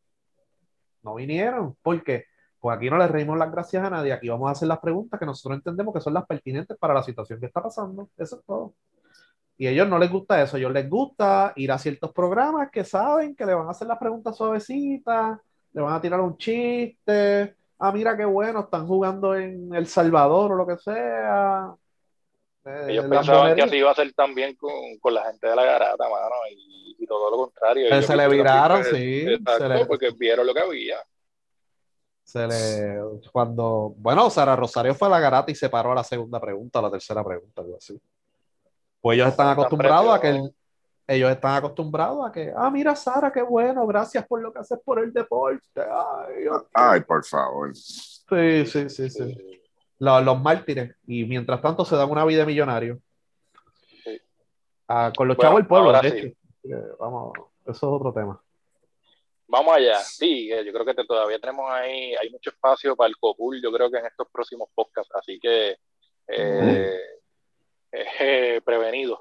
No vinieron. ¿Por qué? Pues aquí no les reímos las gracias a nadie. Aquí vamos a hacer las preguntas que nosotros entendemos que son las pertinentes para la situación que está pasando. Eso es todo. Y a ellos no les gusta eso. A ellos les gusta ir a ciertos programas que saben que le van a hacer las preguntas suavecitas, le van a tirar un chiste. Ah, mira qué bueno, están jugando en El Salvador o lo que sea. Eh, Ellos pensaban que así iba a ser también con, con la gente de la garata, mano, y, y todo lo contrario. Ellos se le viraron, sí, Exacto, se le- porque vieron lo que había. Se le, cuando, bueno, Sara Rosario fue a la garata y se paró a la segunda pregunta, a la tercera pregunta, algo así. Pues ellos están Tan acostumbrados a que el- ellos están acostumbrados a que, ah, mira, Sara, qué bueno, gracias por lo que haces por el deporte. Ay, ay, por favor. Sí, sí, sí, sí. Los, los mártires. Y mientras tanto se dan una vida de millonario. Sí. Ah, con los Bueno, chavos del pueblo, de sí. hecho. Eh, Vamos, eso es otro tema. Vamos allá. Sí, eh, yo creo que te- todavía tenemos ahí, hay mucho espacio para el COPUL, yo creo que en estos próximos podcasts, así que eh, eh, prevenido.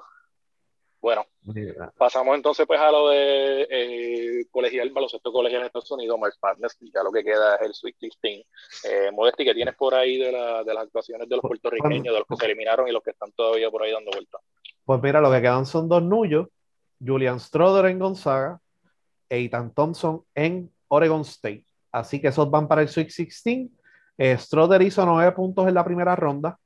Bueno, Mira, pasamos entonces pues a lo de eh, colegial, baloncesto colegial en Estados Unidos, March Madness, y ya lo que queda es el Sweet 16. Eh, Modesti, ¿qué tienes por ahí de, la- de las actuaciones de los puertorriqueños, de los que se eliminaron y los que están todavía por ahí dando vueltas? Pues mira, lo que quedan son dos nullos. Julian Stroder en Gonzaga e Ethan Thompson en Oregon State. Así que esos van para el Sweet 16. Eh, Stroder hizo nueve puntos en la primera ronda.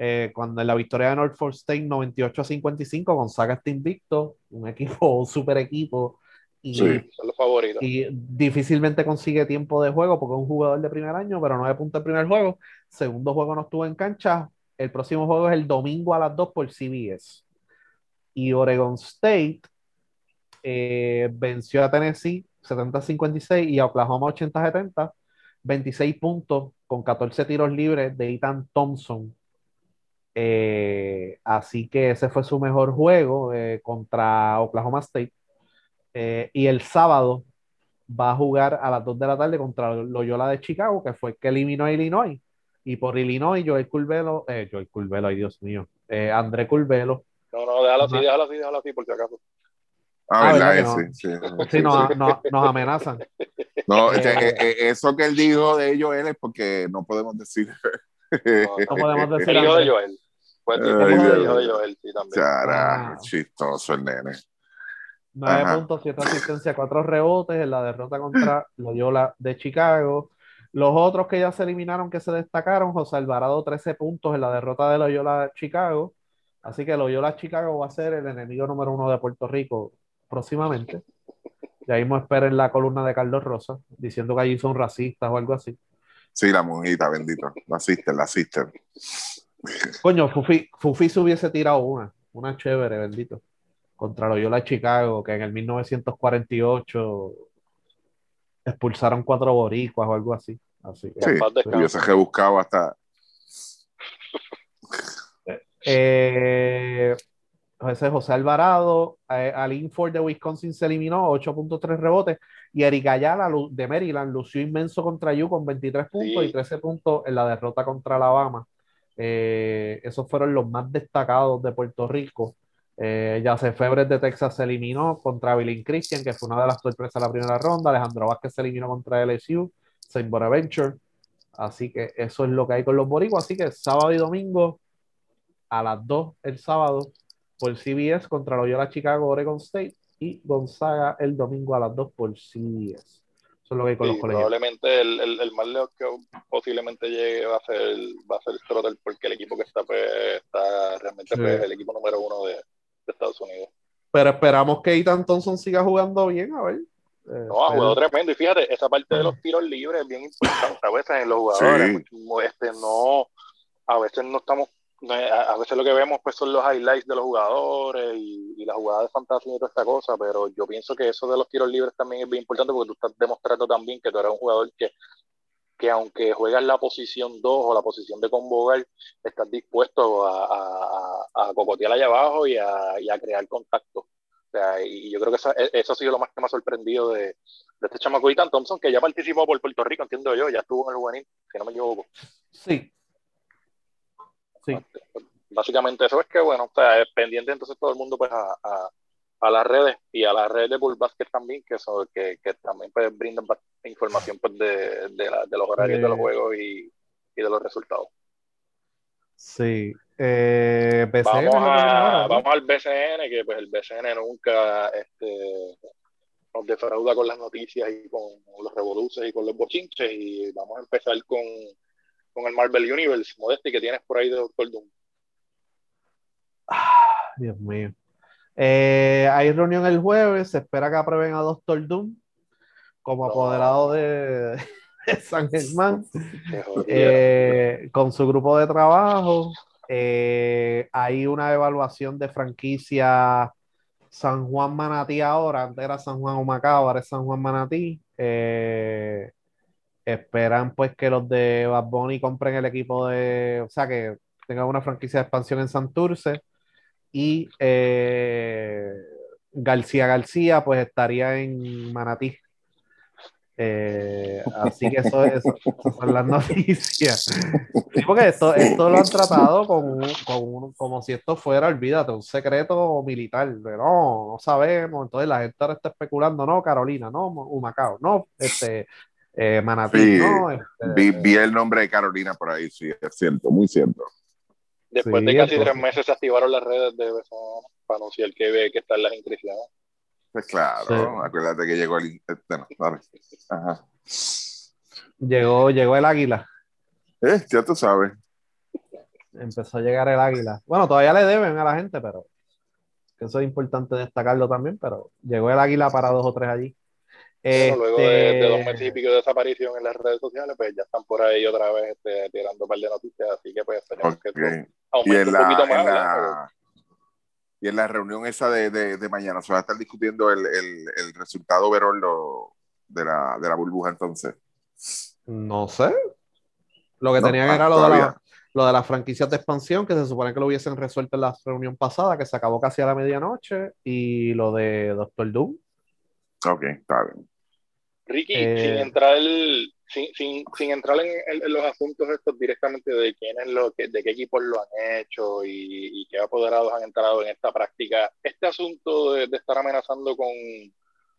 Eh, cuando en la victoria de Norfolk State 98 a 55, Gonzaga está invicto, un equipo, un super equipo, y, Sí. Son los favoritos. y difícilmente consigue tiempo de juego porque es un jugador de primer año, pero nueve puntos el primer juego. Segundo juego no estuvo en cancha. El próximo juego es el domingo a las 2 por CBS. Y Oregon State eh, venció a Tennessee 70-56 y a Oklahoma 80-70, 26 puntos con 14 tiros libres de Ethan Thompson. Eh, así que ese fue su mejor juego eh, contra Oklahoma State. Eh, y el sábado va a jugar a las 2 de la tarde contra Loyola de Chicago, que fue el que eliminó a Illinois. Y por Illinois, Joel Curvelo, Joel Curvelo, ay Dios mío, André Curvelo, No, no, déjalo así, déjalo así, déjalo así, por si acaso. Ah, Ah, ¿verdad? ¿verdad que que sí, sí, sí, sí, nos, sí. nos- nos amenazan. No, este, Eh, eh, eh, eso que él dijo de ellos él es porque no podemos decir. No podemos decir El hijo de. Joel. Fue el hijo de. Joel, sí, también. Carajo, Ah. chistoso el nene. 9 Ajá. puntos, 7 asistencias, 4 rebotes en la derrota contra Loyola de Chicago. Los otros que ya se eliminaron, que se destacaron, José Alvarado 13 puntos en la derrota de Loyola de Chicago. Así que Loyola Chicago va a ser el enemigo número uno de Puerto Rico próximamente. Ya mismo esperen la columna de Carlos Rosa diciendo que allí son racistas o algo así. Sí, la monjita, bendito. La sister, la sister. Coño, Fufi, Fufi se hubiese tirado una, una chévere, bendito. Contra Loyola Chicago, que en el 1948 expulsaron cuatro boricuas o algo así. así que, Sí, hubiese rebuscado hasta. Eh, ese José Alvarado, eh, al Inford de Wisconsin se eliminó, 8.3 rebotes, y Eric Ayala de Maryland lució inmenso contra U con 23 puntos Sí. y 13 puntos en la derrota contra Alabama. Eh, esos fueron los más destacados de Puerto Rico. Eh, Yacef Febres de Texas se eliminó contra Billy Christian, que fue una de las sorpresas de la primera ronda. Alejandro Vázquez se eliminó contra LSU, Saint Bonaventure. Así que eso es lo que hay con los boricuas. Así que sábado y domingo a las 2 el sábado por CBS contra Loyola Chicago, Oregon State y Gonzaga el domingo a las 2 por CBS. Eso es lo que hay con Sí, los colegios. probablemente el, el, el más lejos que posiblemente llegue va a ser va a ser Trotter porque el equipo que está pues, está realmente Sí. pues, el equipo número uno de, de Estados Unidos. Pero esperamos que Ethan Thompson siga jugando bien, a ver. Eh, No, ha jugado tremendo. Y fíjate, esa parte de los tiros libres es bien importante a veces en los jugadores. Sí. Este, no, a veces no estamos, a, a veces lo que vemos pues son los highlights de los jugadores y, y las jugadas de fantasía y toda esta cosa, pero yo pienso que eso de los tiros libres también es bien importante porque tú estás demostrando también que tú eres un jugador que, que aunque juegas la posición 2 o la posición de convocar, estás dispuesto a, a, a, cocotear allá abajo y a, y a crear contacto. O sea, y yo creo que eso, eso ha sido lo más que me ha sorprendido de, de este chamaco Thompson, que ya participó por Puerto Rico, entiendo yo, ya estuvo en el juvenil, si no me equivoco. Sí. Sí. Básicamente eso es que, bueno, o sea, es pendiente entonces todo el mundo pues a, a, a las redes y a las redes de Bull Basket también, que, son, que, que también pues, brindan información pues, de, de, la- de los horarios Eh. de los juegos y, y de los resultados. Sí. Eh, BCN Vamos, a, vamos al BCN, que pues el BCN nunca este, nos defrauda con las noticias y con los revoluces y con los bochinches. Y vamos a empezar con, con el Marvel Universe, Modesti, que tienes por ahí de Doctor Doom. Dios mío. Eh, hay reunión el jueves. Se espera que aprueben a Doctor Doom como No. apoderado de, de San Germán. Eh, con su grupo de trabajo. Eh, hay una evaluación de franquicia San Juan Manatí ahora. Antes era San Juan Humacao, ahora es San Juan Manatí. Eh, esperan pues que los de Bad Bunny compren el equipo de, o sea que tengan una franquicia de expansión en Santurce y eh, García García pues estaría en Manatí. Eh, así que eso, esas son las noticias. Sí, porque esto, esto lo han tratado con, con como si esto fuera, olvídate, un secreto militar. No, no sabemos. Entonces la gente ahora está especulando, no, Carolina, no, Humacao, no, este, eh, Manatí, Sí. no. este, Vi, vi el nombre de Carolina por ahí, sí, es cierto, muy cierto. Después Sí, de casi entonces- tres meses se activaron las redes de BCN para anunciar que, ve que están las inscripciones. Pues claro, Sí. acuérdate que llegó el. eh, bueno, dale. Ajá. llegó, llegó el águila. Eh, ya tú sabes. Empezó a llegar el águila. Bueno, todavía le deben a la gente, pero eso es importante destacarlo también, pero llegó el águila para dos o tres allí. Bueno, luego de, de dos Este, meses y pico de desaparición en las redes sociales, pues ya están por ahí otra vez este, tirando un par de noticias, así que pues esperemos que esto Y aumente en un la, poquito más. y en la reunión esa de, de, de mañana se va a estar discutiendo el, el, el resultado verón lo, de, la, de la burbuja entonces. No sé. Lo que No, tenían ah, era lo de, la- lo de las franquicias de expansión, que se supone que lo hubiesen resuelto en la reunión pasada, que se acabó casi a la medianoche, y lo de Doctor Doom. Ok, está bien. Ricky, Eh, sin entrar sin, sin, sin entrar en, en- en los asuntos estos directamente de quiénes lo que, de qué equipos lo han hecho y, y qué apoderados han entrado en esta práctica, este asunto de, de estar amenazando con,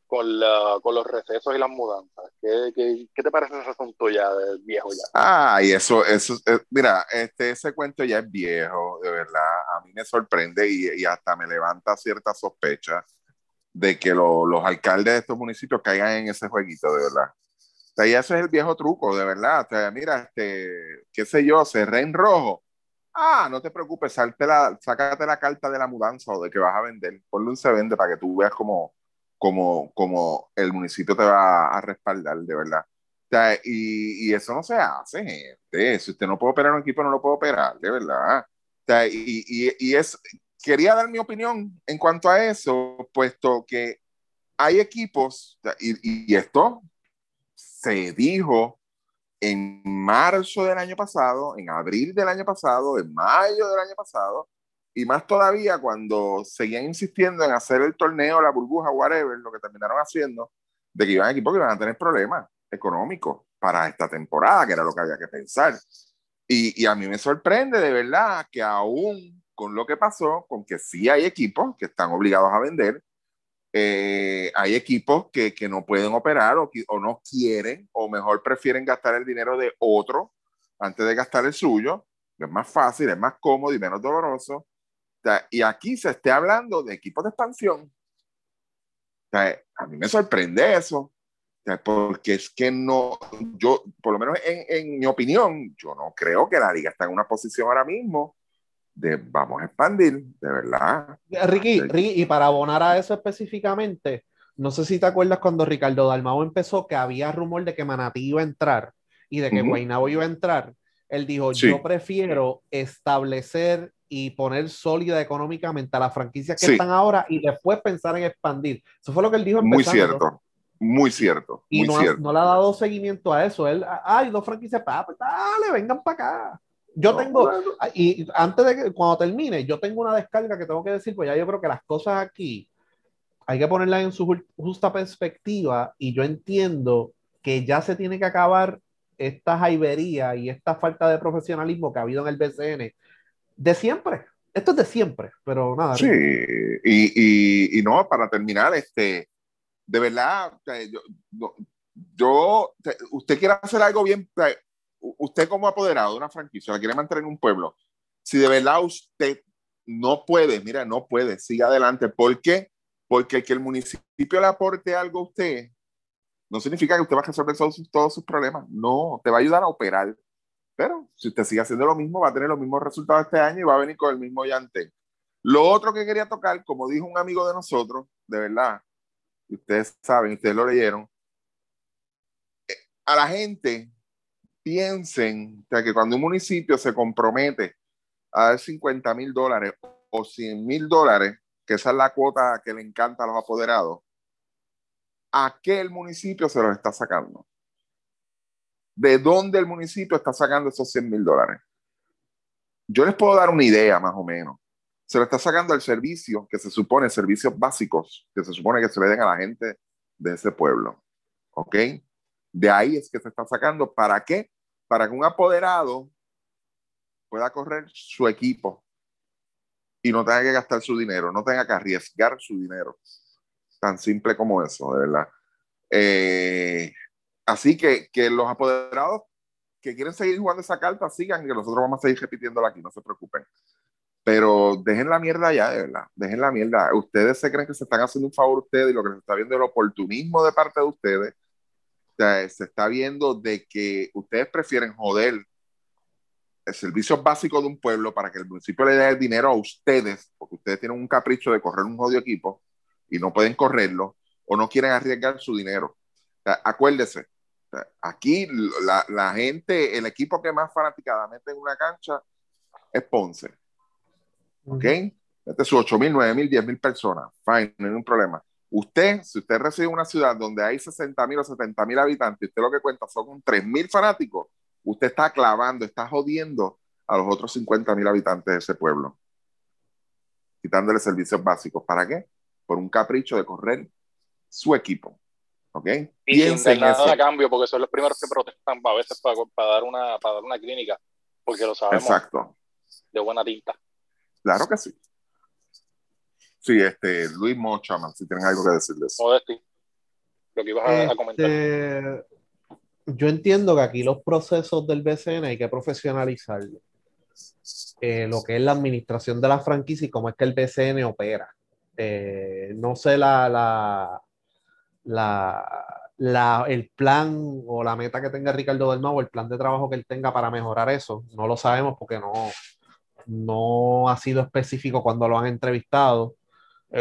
con, la, con los recesos y las mudanzas, ¿qué, qué, qué te parece ese asunto ya de viejo ya? Ah, y eso, eso, eh, mira, este, ese cuento ya es viejo, de verdad. A mí me sorprende y, y hasta me levanta cierta sospecha de que lo- los alcaldes de estos municipios caigan en ese jueguito, de verdad. O sea, y ese es el viejo truco, de verdad. O sea, mira, este, qué sé yo, cerré en rojo. Ah, no te preocupes, la, sácate la carta de la mudanza o de que vas a vender. Ponle un se vende para que tú veas cómo, como, como el municipio te va a respaldar, de verdad. O sea, y, y, eso no se hace, gente. Si usted no puede operar un equipo, no lo puede operar, de verdad. O sea, y, y, y, es, quería dar mi opinión en cuanto a eso, puesto que hay equipos, y, y esto se dijo en marzo del año pasado, en abril del año pasado, en mayo del año pasado, y más todavía cuando seguían insistiendo en hacer el torneo, la burbuja, whatever, lo que terminaron haciendo, de que iban equipos que iban a tener problemas económicos para esta temporada, que era lo que había que pensar. Y, y a mí me sorprende de verdad que aún con lo que pasó, con que sí hay equipos que están obligados a vender, eh, hay equipos que, que, no pueden operar o, o, no quieren, o mejor prefieren gastar el dinero de otro antes de gastar el suyo. Es más fácil, es más cómodo y menos doloroso. sea, y aquí se esté hablando de equipos de expansión. O sea, a mí me sorprende eso. O sea, porque es que no, yo, por lo menos en, en mi opinión, yo no creo que la liga está en una posición ahora mismo de vamos a expandir, de verdad. Ricky, Ricky, y para abonar a eso específicamente, no sé si te acuerdas cuando Ricardo Dalmao empezó que había rumor de que Manatí iba a entrar y de que uh -huh. Guaynabo iba a entrar. Él dijo, sí. yo prefiero establecer y poner sólida económicamente a las franquicias que sí. están ahora y después pensar en expandir. Eso fue lo que él dijo. Muy cierto, muy cierto. Y muy no, cierto. no, le ha dado seguimiento a eso. Él, hay dos franquicias, ah, pues dale, vengan para acá. Yo tengo, bueno. y antes de que, cuando termine, yo tengo una descarga que tengo que decir, pues ya yo creo que las cosas aquí hay que ponerlas en su justa perspectiva y yo entiendo que ya se tiene que acabar esta jaibería y esta falta de profesionalismo que ha habido en el BCN de siempre. Esto es de siempre, pero nada. Sí, y, y, y no, para terminar, este, de verdad, yo, yo, usted quiere hacer algo bien, usted como apoderado de una franquicia, la quiere mantener en un pueblo, si de verdad usted no puede, mira, no puede, siga adelante. ¿Por qué? Porque que el municipio le aporte algo a usted no significa que usted va a resolver todos sus, todos sus problemas. No, te va a ayudar a operar. Pero si usted sigue haciendo lo mismo, va a tener los mismos resultados este año y va a venir con el mismo llante. Lo otro que quería tocar, como dijo un amigo de nosotros, de verdad, ustedes saben, ustedes lo leyeron, eh, a la gente piensen que cuando un municipio se compromete a dar 50 mil dólares o 100 mil dólares, que esa es la cuota que le encanta a los apoderados, ¿a qué el municipio se los está sacando? ¿De dónde el municipio está sacando esos 100 mil dólares? Yo les puedo dar una idea más o menos. Se lo está sacando el servicio que se supone, servicios básicos, que se supone que se le den a la gente de ese pueblo. ¿Ok? De ahí es que se está sacando. ¿Para qué? Para que un apoderado pueda correr su equipo y no tenga que gastar su dinero, no tenga que arriesgar su dinero. Tan simple como eso, de verdad. Eh, así que, que los apoderados que quieren seguir jugando esa carta sigan, que nosotros vamos a seguir repitiéndola aquí, no se preocupen. Pero dejen la mierda ya, de verdad. Dejen la mierda. Ustedes se creen que se están haciendo un favor a ustedes y lo que se está viendo es el oportunismo de parte de ustedes sea, se está viendo de que ustedes prefieren joder el servicio básico de un pueblo para que el municipio le dé el dinero a ustedes, porque ustedes tienen un capricho de correr un jodido equipo y no pueden correrlo, o no quieren arriesgar su dinero. O sea, acuérdese, o sea, aquí la, la, gente, el equipo que más fanaticadamente en una cancha es Ponce. ¿Ok? Este es su 8 mil, 9 mil, 10 mil personas. Fine, no hay ningún problema. Usted, si usted reside en una ciudad donde hay 60 mil o 70 mil habitantes, usted lo que cuenta son 3 mil fanáticos, usted está clavando, está jodiendo a los otros 50 mil habitantes de ese pueblo, quitándole servicios básicos. ¿Para qué? Por un capricho de correr su equipo. ¿Ok? Y Piensen sin nada a cambio, porque son los primeros que protestan a veces para, para, dar una, para dar una clínica, porque lo sabemos Exacto. de buena tinta. Claro que sí. Sí, este, Luis Mochaman, si tienen algo que decirles. Modesti, lo que ibas a, este, a, comentar. Yo entiendo que aquí los procesos del BCN hay que profesionalizarlo. Eh, lo que es la administración de la franquicia y cómo es que el BCN opera. Eh, no sé la, la, la, la, el plan o la meta que tenga Ricardo del o el plan de trabajo que él tenga para mejorar eso. No lo sabemos porque no, no ha sido específico cuando lo han entrevistado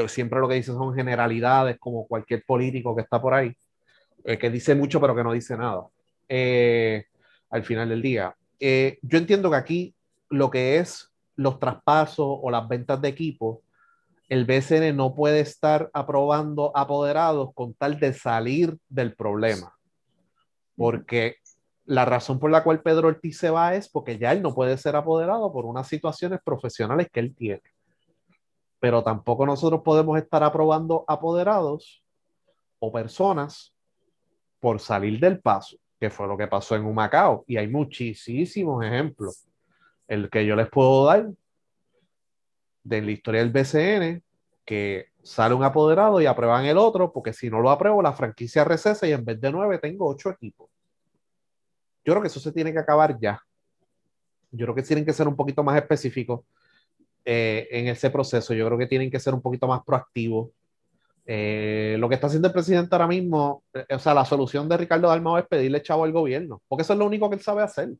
siempre lo que dice son generalidades, como cualquier político que está por ahí, eh, que dice mucho pero que no dice nada. Eh, al final del día. yo entiendo que aquí lo que es los traspasos o las ventas de equipo, el BCN no puede estar aprobando apoderados con tal de salir del problema. Porque la razón por la cual Pedro Ortiz se va es porque ya él no puede ser apoderado por unas situaciones profesionales que él tiene. Pero tampoco nosotros podemos estar aprobando apoderados o personas por salir del paso, que fue lo que pasó en Humacao. Y hay muchísimos ejemplos. El que yo les puedo dar de la historia del BCN, que sale un apoderado y aprueban el otro, porque si no lo apruebo, la franquicia recesa y en vez de nueve tengo ocho equipos. Yo creo que eso se tiene que acabar ya. Yo creo que tienen que ser un poquito más específicos eh, en ese proceso. Yo creo que tienen que ser un poquito más proactivos. Eh, lo que está haciendo el presidente ahora mismo, eh, o sea, la solución de Ricardo Dalmau es pedirle chavo al gobierno, porque eso es lo único que él sabe hacer.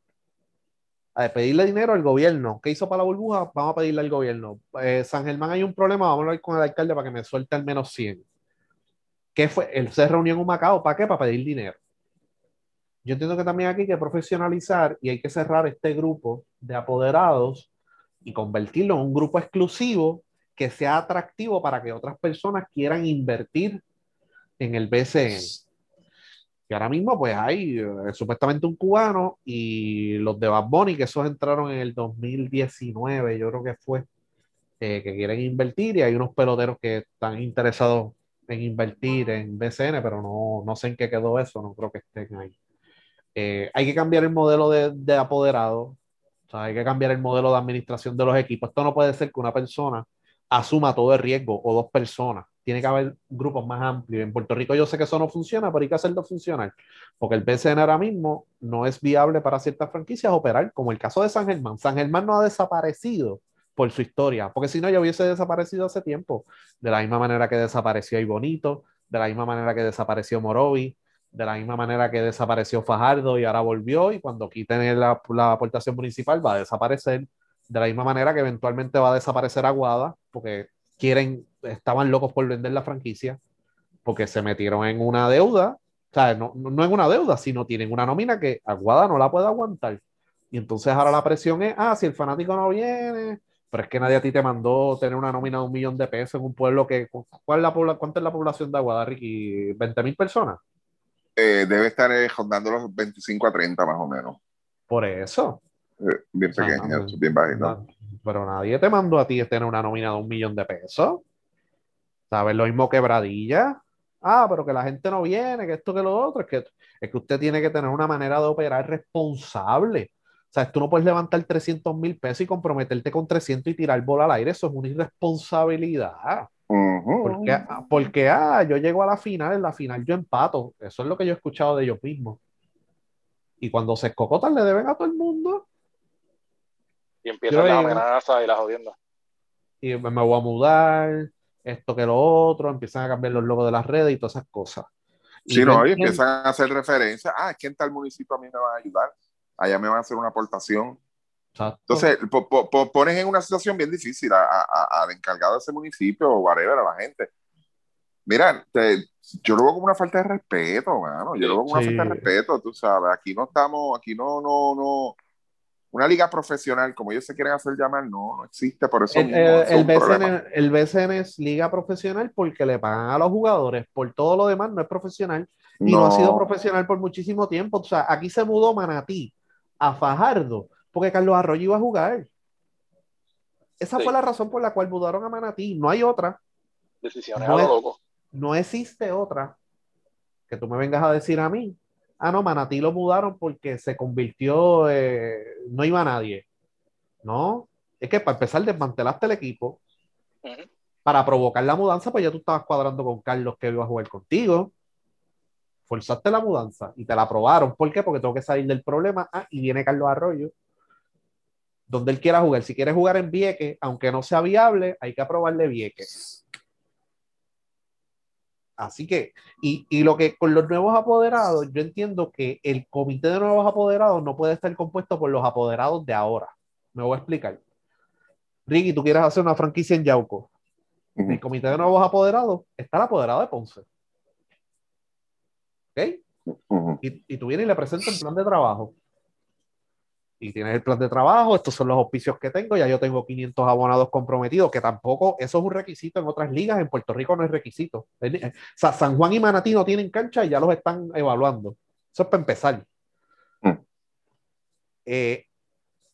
A pedirle dinero al gobierno. ¿Qué hizo para la burbuja? Vamos a pedirle al gobierno. San Germán hay un problema, vamos a hablar con el alcalde para que me suelte al menos 100. ¿Qué fue? Él se reunió en un Macao, ¿para qué? Para pedir dinero. Yo entiendo que también aquí hay que profesionalizar y hay que cerrar este grupo de apoderados y convertirlo en un grupo exclusivo que sea atractivo para que otras personas quieran invertir en el BCN. Y ahora mismo, pues hay eh, supuestamente un cubano y los de Bad Bunny, que esos entraron en el 2019, yo creo que fue, eh, que quieren invertir y hay unos peloteros que están interesados en invertir en BCN, pero no, no sé en qué quedó eso, no creo que estén ahí. Eh, hay que cambiar el modelo de, apoderado, hay que cambiar el modelo de administración de los equipos. Esto no puede ser que una persona asuma todo el riesgo o dos personas. Tiene que haber grupos más amplios. En Puerto Rico yo sé que eso no funciona, pero hay que hacerlo funcionar, porque el BCN ahora mismo no es viable para ciertas franquicias operar, como el caso de San Germán. San Germán no ha desaparecido por su historia, porque si no ya hubiese desaparecido hace tiempo, de la misma manera que desapareció Bonito, de la misma manera que desapareció Morovi, de la misma manera que desapareció Fajardo y ahora volvió y cuando quiten la, la aportación municipal va a desaparecer, de la misma manera que eventualmente va a desaparecer Aguada porque quieren, estaban locos por vender la franquicia porque se metieron en una deuda, o sea, no, no en una deuda, sino tienen una nómina que Aguada no la puede aguantar. Y entonces ahora la presión es, ah, si el fanático no viene, pero es que nadie a ti te mandó tener una nómina de un millón de pesos en un pueblo que, ¿cuál la, ¿cuánta es la población de Aguada, Ricky? ¿20 mil personas? Eh, debe estar eh, rondando los 25 a 30 más o menos. Por eso. Eh, bien pequeño, bien bajito. pero nadie te mandó a ti tener una nómina de un millón de pesos. ¿Sabes? Lo mismo quebradilla. Ah, pero que la gente no viene, que esto, que lo otro. Es que, es que usted tiene que tener una manera de operar responsable. O sea, tú no puedes levantar 300 mil pesos y comprometerte con 300 y tirar bola al aire. Eso es una irresponsabilidad. Porque, porque, ah, yo llego a la final, en la final yo empato. Eso es lo que yo he escuchado de ellos mismos. Y cuando se escocotan, le deben a todo el mundo. Y empiezan las amenazas y las jodiendas. Y me voy a mudar, esto que lo otro, empiezan a cambiar los logos de las redes y todas esas cosas. sí, no, y empiezan a hacer referencia. Ah, es que en tal municipio a mí me van a ayudar. Allá me van a hacer una aportación. Entonces, pones en una situación bien difícil al encargado de ese municipio o whatever, a la gente. Mira, yo lo veo como una falta de respeto, mano. Yo lo veo como una falta de respeto, tú sabes. Aquí no estamos, aquí no, no, no. Una liga profesional, como ellos se quieren hacer llamar, no, no existe. Por eso el, el, BCN, el, BCN, es liga profesional porque le pagan a los jugadores. Por todo lo demás, no es profesional. Y no, no ha sido profesional por muchísimo tiempo. O sea, aquí se mudó Manatí a Fajardo porque Carlos Arroyo iba a jugar. Esa fue la razón por la cual mudaron a Manatí. No hay otra. Decisiones no, loco. no existe otra que tú me vengas a decir a mí. Ah, no, Manatí lo mudaron porque se convirtió, eh, no iba nadie. No, es que para empezar desmantelaste el equipo. Para provocar la mudanza, pues ya tú estabas cuadrando con Carlos que iba a jugar contigo forzaste la mudanza y te la aprobaron. ¿Por qué? Porque tengo que salir del problema. Ah, y viene Carlos Arroyo donde él quiera jugar. Si quiere jugar en Vieques, aunque no sea viable, hay que aprobarle Vieques. Así que, y, y, lo que con los nuevos apoderados, yo entiendo que el comité de nuevos apoderados no puede estar compuesto por los apoderados de ahora. Me voy a explicar. Ricky, tú quieres hacer una franquicia en Yauco. El comité de nuevos apoderados está el apoderado de Ponce. ¿Ok? Y, y tú vienes y le presentas un plan de trabajo. Y tienes el plan de trabajo, estos son los auspicios que tengo, ya yo tengo 500 abonados comprometidos, que tampoco, eso es un requisito en otras ligas, en Puerto Rico no es requisito. O sea, San Juan y Manatí no tienen cancha y ya los están evaluando. Eso es para empezar. Mm. Eh,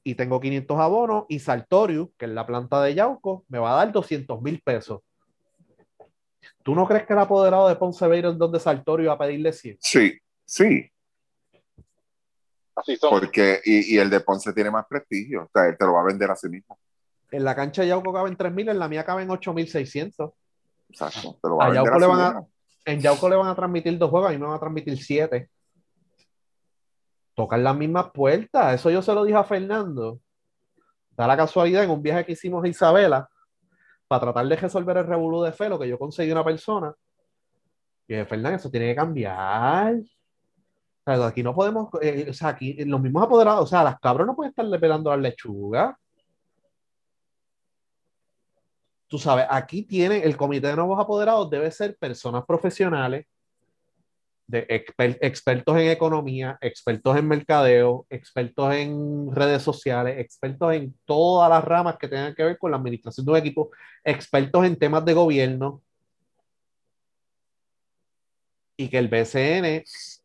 y tengo 500 abonos y Sartorius, que es la planta de Yauco, me va a dar 200 mil pesos. ¿Tú no crees que el apoderado de Ponce Beiro es donde Sartorius va a pedirle 100? Sí, sí, Así son. porque y, y el de Ponce tiene más prestigio, o sea, él te lo va a vender a sí mismo. En la cancha de Yauco caben 3.000, en la mía caben 8.600. Exacto, te lo va a, A vender Yauco a le sí van a- mismo. En Yauco le van a transmitir dos juegos, a mí me van a transmitir siete. Tocan las mismas puertas. Eso yo se lo dije a Fernando. Da la casualidad en un viaje que hicimos a Isabela para tratar de resolver el revolú de fe, lo que yo conseguí una persona. Y dije, Fernando, eso tiene que cambiar. Sea, aquí no podemos, eh, o sea, aquí los mismos apoderados, o sea, las cabras no pueden estarle pelando las lechugas. Tú sabes, aquí tiene el comité de nuevos apoderados, debe ser personas profesionales, de exper- expertos en economía, expertos en mercadeo, expertos en redes sociales, expertos en todas las ramas que tengan que ver con la administración de un equipo, expertos en temas de gobierno. Y que el BCN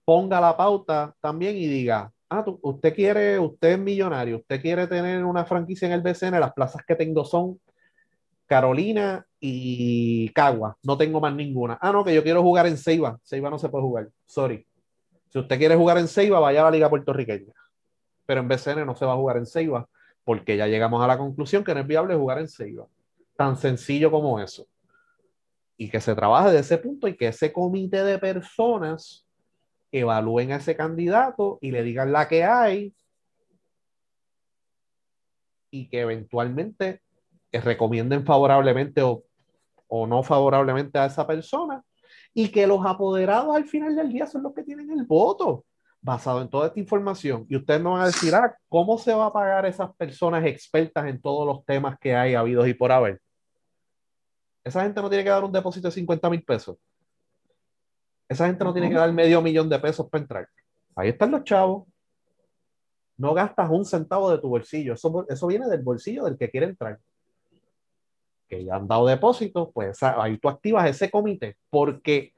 ponga la pauta también y diga, ah, tú- usted quiere, usted es millonario, usted quiere tener una franquicia en el BCN, las plazas que tengo son Carolina y Cagua, no tengo más ninguna. Ah, no, que yo quiero jugar en Ceiba, Ceiba no se puede jugar, sorry. Si usted quiere jugar en Ceiba, vaya a la liga puertorriqueña. Pero en BCN no se va a jugar en Ceiba, porque ya llegamos a la conclusión que no es viable jugar en Ceiba. Tan sencillo como eso. Y que se trabaje de ese punto y que ese comité de personas evalúen a ese candidato y le digan la que hay y que eventualmente recomienden favorablemente o, o no favorablemente a esa persona y que los apoderados al final del día son los que tienen el voto basado en toda esta información. Y ustedes me van a decir, ah, ¿cómo se va a pagar esas personas expertas en todos los temas que hay habidos y por haber? Esa gente no tiene que dar un depósito de 50 mil pesos. Esa gente no tiene que dar medio millón de pesos para entrar. Ahí están los chavos. No gastas un centavo de tu bolsillo. Eso, eso viene del bolsillo del que quiere entrar. Que ya han dado depósitos, pues ahí tú activas ese comité. Porque,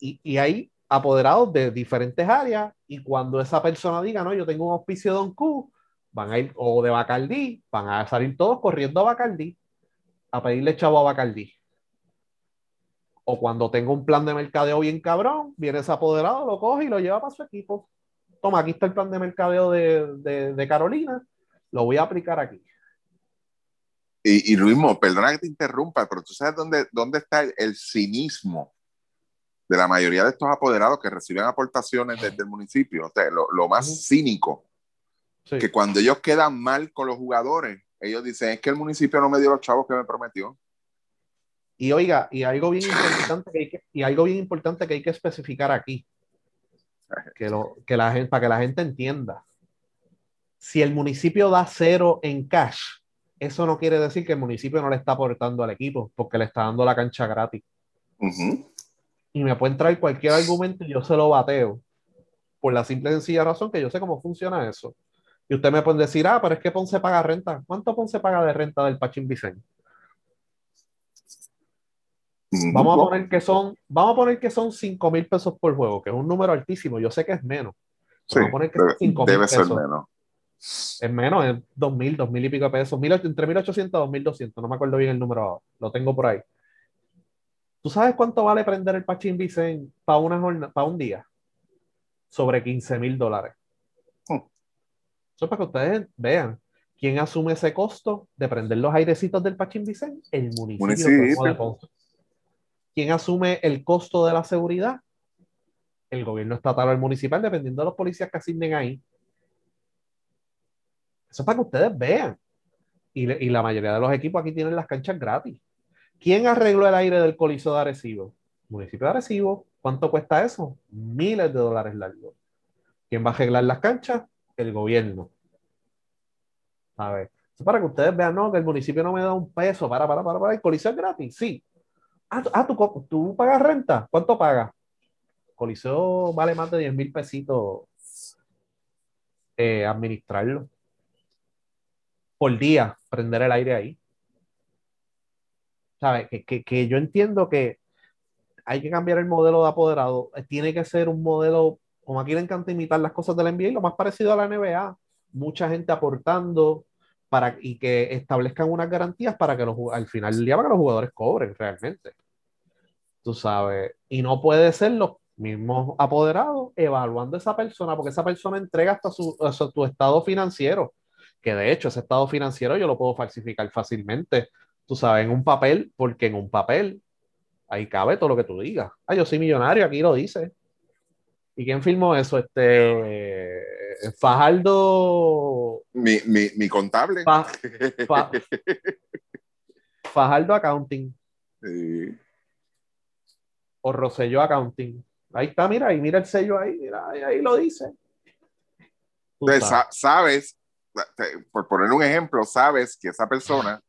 y, y hay apoderados de diferentes áreas. Y cuando esa persona diga, no, yo tengo un auspicio de Don Q, van a ir, o de Bacardí, van a salir todos corriendo a Bacardí a pedirle chavo a Bacardí. O cuando tenga un plan de mercadeo bien cabrón, viene ese apoderado, lo coge y lo lleva para su equipo. Toma, aquí está el plan de mercadeo de, de- de Carolina, lo voy a aplicar aquí. Y, y Luismo, perdona que te interrumpa, pero tú sabes dónde, dónde está el, el cinismo de la mayoría de estos apoderados que reciben aportaciones desde el municipio. O sea, lo, lo más cínico, Sí. que cuando ellos quedan mal con los jugadores, ellos dicen, es que el municipio no me dio los chavos que me prometió. Y oiga, y algo bien importante que hay que, y algo bien importante que hay que especificar aquí, que, lo, que la gente, para que la gente entienda. Si el municipio da cero en cash, eso no quiere decir que el municipio no le está aportando al equipo, porque le está dando la cancha gratis. Y me pueden traer cualquier argumento y yo se lo bateo. Por la simple y sencilla razón que yo sé cómo funciona eso. Y usted me puede decir, ah, pero es que Ponce paga renta. ¿Cuánto Ponce paga de renta del Pachín Vicente? Vamos a poner que son, vamos a poner que son 5 mil pesos por juego, que es un número altísimo. Yo sé que es menos. Sí, Vamos a poner que debe, son 5 mil debe ser pesos. menos. Es menos, es 2 mil, 2 mil y pico de pesos. Mil, entre 1800 y 2200. No me acuerdo bien el número. Lo tengo por ahí. ¿Tú sabes cuánto vale prender el Pachín Vicente para una jornada, para un día? Sobre 15 mil dólares. Hmm. Eso es para que ustedes vean. ¿Quién asume ese costo de prender los airecitos del Pachín Vicente? El municipio. Municipio. De Ponce. ¿Quién asume el costo de la seguridad? El gobierno estatal o el municipal, dependiendo de los policías que asignen ahí. Eso es para que ustedes vean. Y, la mayoría de los equipos aquí tienen las canchas gratis. ¿Quién arregló el aire del Coliseo de Arecibo? Municipio de Arecibo. ¿Cuánto cuesta eso? Miles de dólares largos. ¿Quién va a arreglar las canchas? El gobierno. A ver. Eso Para que ustedes vean, no, que el municipio no me da un peso, para, para, para, para, el coliseo es gratis, sí. Ah, tú, ah, ¿tú, pagas renta, ¿cuánto pagas? Coliseo vale más de 10 mil pesitos eh, administrarlo. Por día, prender el aire ahí. ¿Sabes? Que, que, que, yo entiendo que hay que cambiar el modelo de apoderado. Tiene que ser un modelo, como aquí le encanta imitar las cosas de la NBA, lo más parecido a la NBA. Mucha gente aportando para, y que establezcan unas garantías para que los, al final del día para que los jugadores cobren realmente. Tú sabes. Y no puede ser los mismos apoderados evaluando a esa persona, porque esa persona entrega hasta su, hasta tu estado financiero, que de hecho ese estado financiero yo lo puedo falsificar fácilmente, tú sabes, en un papel, porque en un papel ahí cabe todo lo que tú digas. Ah, yo soy millonario, aquí lo dice. ¿Y quién firmó eso? Este Fajardo. Mi, mi, mi contable. Fajardo Accounting. Sí. O Rosselló Accounting. Ahí está, mira, ahí mira el sello ahí, mira, ahí, lo dice. sabes, por poner un ejemplo, sabes que esa persona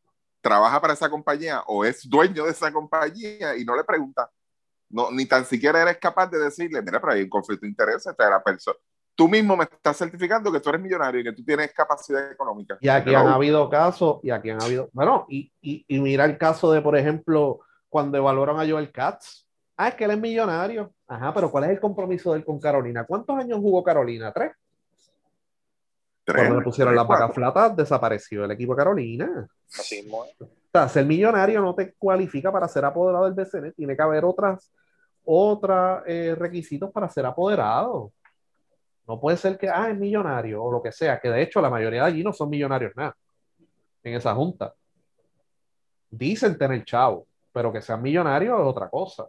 trabaja para esa compañía o es dueño de esa compañía y no le pregunta. No, ni tan siquiera eres capaz de decirle, mira, pero hay un conflicto de interés entre la persona. Tú mismo me estás certificando que tú eres millonario y que tú tienes capacidad económica. Y aquí han habido casos, y aquí han habido, bueno, y, y, y mira el caso de, por ejemplo, cuando evaluaron a Joel Katz, Ah, es que él es millonario. Ajá, pero ¿cuál es el compromiso de él con Carolina? ¿Cuántos años jugó Carolina? ¿Tres? ¿Tres? Cuando le pusieron las vacas flatas, desapareció el equipo de Carolina. Así O sea, ser millonario no te cualifica para ser apoderado del BCN. Tiene que haber otras, otros eh, requisitos para ser apoderado. No puede ser que, ah, es millonario o lo que sea, que de hecho la mayoría de allí no son millonarios nada en esa junta. Dicen tener chavo, pero que sean millonarios es otra cosa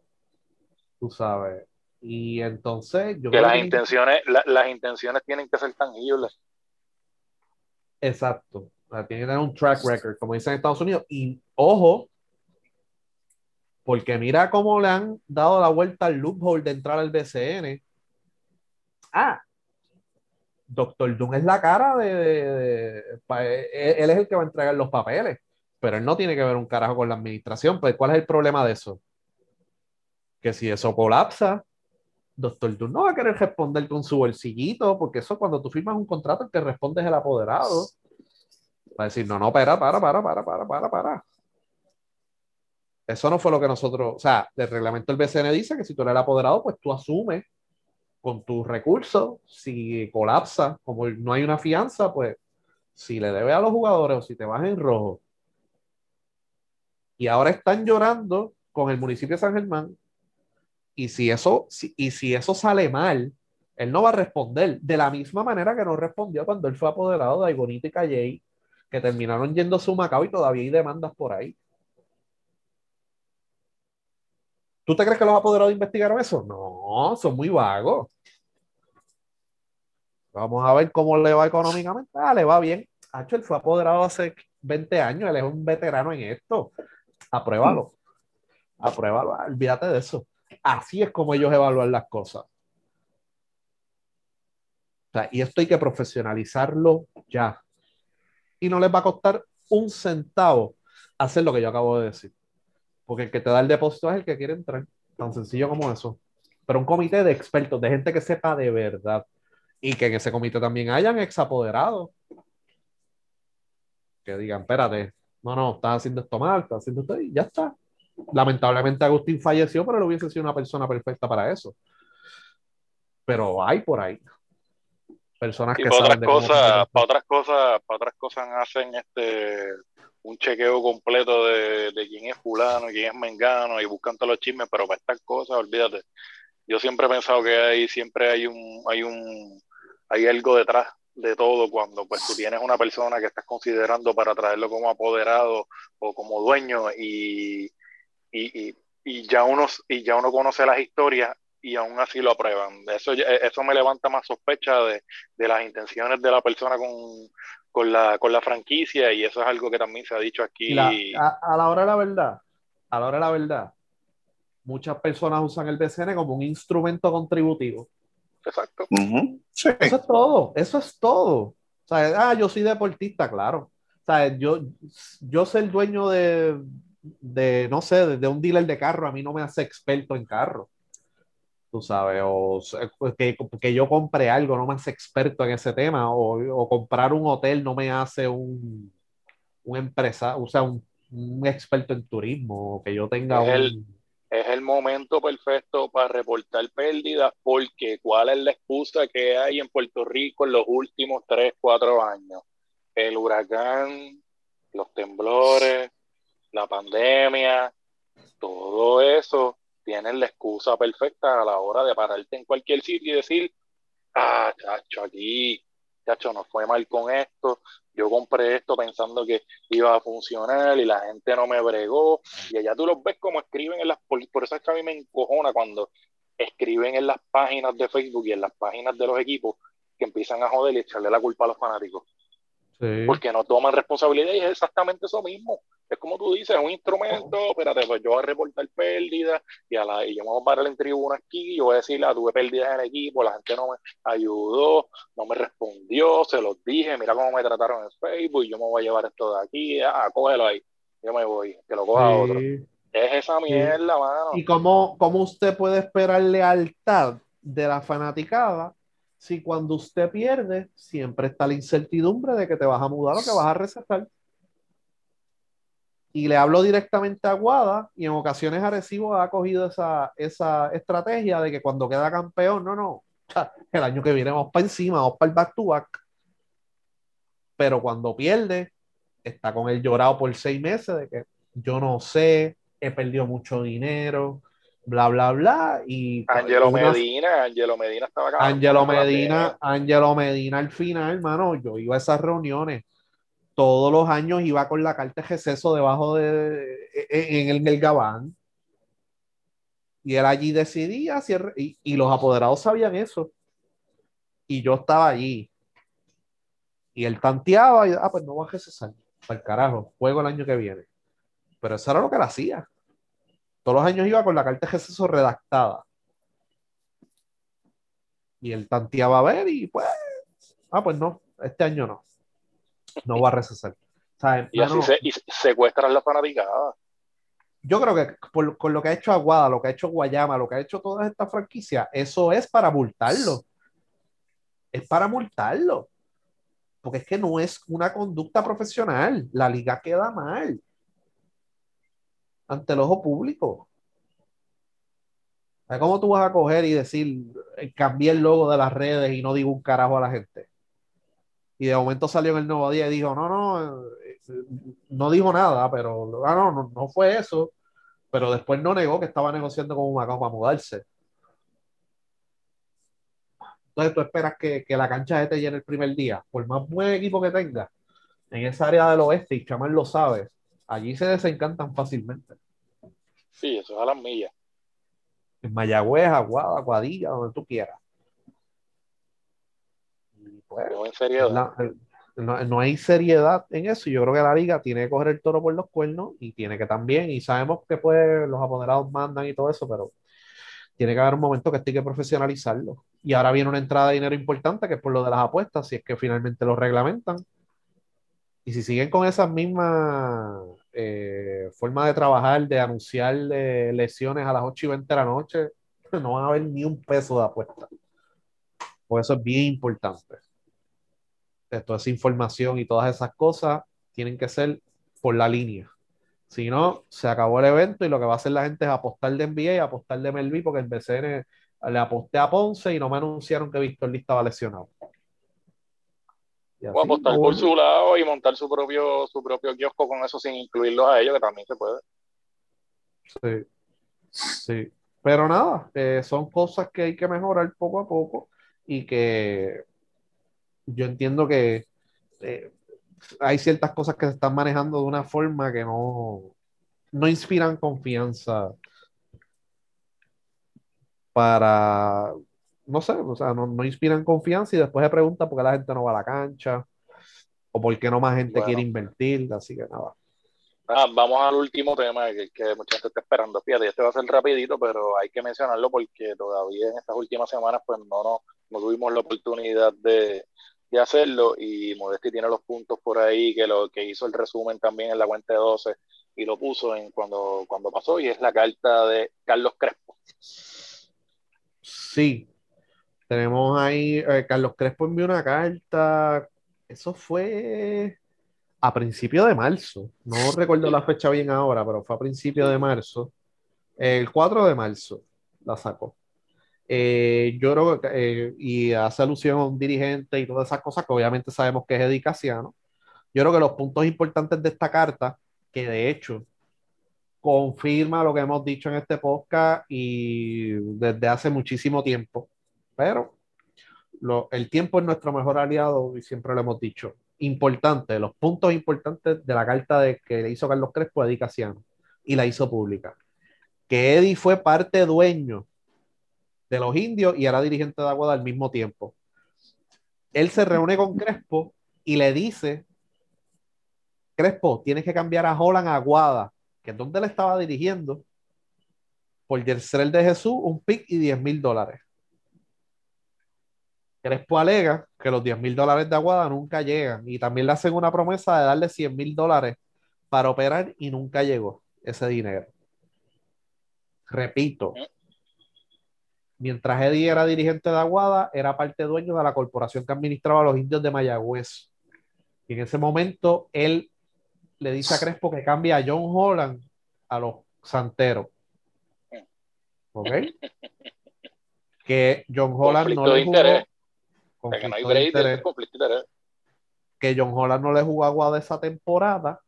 tú sabes. Y entonces yo que las intenciones, las intenciones tienen que ser tangibles. Exacto. tienen que tener un track record, como dicen en Estados Unidos. Y ojo, porque mira cómo le han dado la vuelta al loophole de entrar al BCN. Ah, Doctor Doom es la cara de, él es el que va a entregar los papeles, pero él no tiene que ver un carajo con la administración. Pues, ¿cuál es el problema de eso? Que si eso colapsa, doctor tú no va a querer responder con su bolsillito, porque eso cuando tú firmas un contrato, el que responde es el apoderado. Va a decir, no, no, para, para, para, para, para, para, para. Eso no fue lo que nosotros, o sea, el reglamento del BCN dice que si tú eres el apoderado, pues tú asumes con tus recursos, si colapsa, como no hay una fianza, pues si le debe a los jugadores o si te vas en rojo. Y ahora están llorando con el municipio de San Germán y si eso, y si eso sale mal, él no va a responder de la misma manera que no respondió cuando él fue apoderado de Aibonito y Calley, que terminaron yendo a su Macao y todavía hay demandas por ahí. ¿Tú te crees que los apoderados investigaron eso? No, son muy vagos. Vamos a ver cómo le va económicamente. Ah, le va bien. Hacho, él fue apoderado hace 20 años, él es un veterano en esto. Apruébalo. Apruébalo, olvídate de eso. Así es como ellos evalúan las cosas. y esto hay que profesionalizarlo ya. Y no les va a costar un centavo hacer lo que yo acabo de decir. Porque el que te da el depósito es el que quiere entrar. Tan sencillo como eso. Pero un comité de expertos, de gente que sepa de verdad. Y que en ese comité también hayan exapoderados. Que digan, espérate, no, no, estás haciendo esto mal, estás haciendo esto y ya está. Lamentablemente Agustín falleció, pero él hubiese sido una persona perfecta para eso. Pero hay por ahí personas que para otras cosas, para otras cosas, para otras cosas hacen este un chequeo completo de, de quién es fulano, quién es mengano y buscan todos los chismes, pero para estas cosas, olvídate. Yo siempre he pensado que hay siempre hay un hay un hay algo detrás de todo cuando pues tú tienes una persona que estás considerando para traerlo como apoderado o como dueño y y, y, ya uno, y ya uno conoce las historias y aún así lo aprueban. Eso, eso me levanta más sospecha de, de las intenciones de la persona con, con, la, con la franquicia y eso es algo que también se ha dicho aquí. a, la hora de la verdad, a la hora de la verdad, muchas personas usan el BCN como un instrumento contributivo. Exacto. Eso es todo, eso es todo. O sea, ah, yo soy deportista, claro. sea, yo, yo ser dueño de, de, no sé, de, de un dealer de carro, a mí no me hace experto en carro. Tú sabes, o s- pues, que, que yo compre algo no me hace experto en ese tema, o, o comprar un hotel no me hace un, un empresa, o sea, un, un experto en turismo, o que yo tenga Es el- un... Es el momento perfecto para reportar pérdidas porque ¿cuál es la excusa que hay en Puerto Rico en los últimos 3, 4 años? El huracán, los temblores, la pandemia, todo eso tienen la excusa perfecta a la hora de pararte en cualquier sitio y decir, ah, chacho, aquí, chacho, nos fue mal con esto, yo compré esto pensando que iba a funcionar y la gente no me bregó, y allá tú los ves como escriben en las, por, por eso es que a mí me encojona cuando escriben en las páginas de Facebook y en las páginas de los equipos que empiezan a joder y echarle la culpa a los fanáticos Sí. porque no toman responsabilidad y es exactamente eso mismo. Es como tú dices, es un instrumento, espérate, pues yo voy a reportar pérdidas y, a la, y yo me voy a parar en tribuna aquí, yo voy a decir, ah, tuve pérdidas en el equipo, la gente no me ayudó, no me respondió, se los dije, mira cómo me trataron en Facebook, yo me voy a llevar esto de aquí, ah, cógelo ahí, yo me voy, que lo coja otro. Sí. Es esa mierda, mano. ¿Y cómo, cómo usted puede esperar lealtad de la fanaticada si cuando usted pierde siempre está la incertidumbre de que te vas a mudar o que vas a recetar? Y le hablo directamente a Guada y en ocasiones Arecibo ha cogido esa, esa estrategia de que cuando queda campeón, no, no, el año que viene vamos para encima, vamos para el back to back. Pero cuando pierde, está con el llorado por seis meses de que yo no sé, he perdido mucho dinero, bla, bla, bla. Y Angelo una- Medina, Angelo Medina estaba acá. Angelo Medina, Angelo Medina al final, mano, yo iba a esas reuniones. Todos los años iba con la carta de receso debajo de en el, en el gabán. Y él allí decidía si y, los apoderados sabían eso. Y yo estaba allí. Y él tanteaba y, ah, pues no voy a recesar. Para el carajo, juego el año que viene. Pero eso era lo que él hacía. Todos los años iba con la carta de receso redactada. Y él tanteaba a ver y pues, ah, pues no, este año no. No va a recesar. ¿Sabes? Y así Mano, se, y secuestran la fanaticada. yo creo que por, con lo que ha hecho Aguada, lo que ha hecho Guayama, lo que ha hecho todas estas franquicias, eso es para multarlo. Es para multarlo. Porque es que no es una conducta profesional. La liga queda mal ante el ojo público. ¿Sabes ¿Cómo tú vas a coger y decir, eh, cambié el logo de las redes y no digo un carajo a la gente? Y de momento salió en el nuevo día y dijo, no, no, eh, no dijo nada, pero ah, no, no, no fue eso. Pero después no negó que estaba negociando con un Macao para mudarse. Entonces tú esperas que, que la cancha esté llena el primer día, por más buen equipo que tenga, en esa área del oeste, y Chamán lo sabe, allí se desencantan fácilmente. Sí, eso es a las millas. En Mayagüez, Aguada, Aguadilla, donde tú quieras. Y pues, Yo en seriedad. la- no, no hay seriedad en eso. Yo creo que la liga tiene que coger el toro por los cuernos y tiene que también, y sabemos que pues los apoderados mandan y todo eso, pero tiene que haber un momento que hay que profesionalizarlo. Y ahora viene una entrada de dinero importante, que es por lo de las apuestas, si es que finalmente lo reglamentan. Y si siguen con esas mismas eh, formas de trabajar, de anunciar eh, lesiones a las 8 y 20 de la noche, no van a haber ni un peso de apuesta. Por eso es bien importante. De toda esa información y todas esas cosas tienen que ser por la línea. Si no, se acabó el evento y lo que va a hacer la gente es apostar de NBA y apostar de MLB porque el BCN le aposté a Ponce y no me anunciaron que Víctor Lee estaba lesionado. O apostar por su lado y montar su propio, su propio kiosco con eso sin incluirlos a ellos, que también se puede. Sí, sí. Pero nada, eh, son cosas que hay que mejorar poco a poco y que yo entiendo que eh, hay ciertas cosas que se están manejando de una forma que no, no inspiran confianza para, no sé, o sea, no, no inspiran confianza y después se pregunta por qué la gente no va a la cancha o por qué no más gente Bueno. quiere invertir, así que nada. Vamos al último tema que, que mucha gente está esperando. Fíjate, este va a ser rapidito, pero hay que mencionarlo porque todavía en estas últimas semanas pues no, no, no tuvimos la oportunidad de, de hacerlo y Modesti tiene los puntos por ahí que lo que hizo el resumen también en la cuenta de 12 y lo puso en cuando, cuando pasó y es la carta de Carlos Crespo. Sí, tenemos ahí, eh, Carlos Crespo envió una carta, eso fue a principio de marzo, no recuerdo la fecha bien ahora, pero fue a principio de marzo, el 4 de marzo la sacó. Eh, yo creo que, eh, y hace alusión a un dirigente y todas esas cosas que obviamente sabemos que es Eddie Casiano. Yo creo que los puntos importantes de esta carta, que de hecho confirma lo que hemos dicho en este podcast y desde hace muchísimo tiempo, pero lo, el tiempo es nuestro mejor aliado y siempre lo hemos dicho. Importante, los puntos importantes de la carta de que le hizo Carlos Crespo a Eddie y la hizo pública. Que Eddie fue parte dueño de los indios y era dirigente de Aguada al mismo tiempo. Él se reúne con Crespo y le dice, Crespo, tienes que cambiar a Holland a Aguada, que es donde él estaba dirigiendo, por el de Jesús, un pick y 10 mil dólares. Crespo alega que los 10 mil dólares de Aguada nunca llegan y también le hacen una promesa de darle 100 mil dólares para operar y nunca llegó ese dinero. Repito, Mientras Eddie era dirigente de Aguada, era parte dueño de la corporación que administraba a los indios de Mayagüez. Y en ese momento, él le dice a Crespo que cambie a John Holland a los santeros. ¿Ok? Que John Holland no le jugó. Que John Holland no le jugó a Aguada esa temporada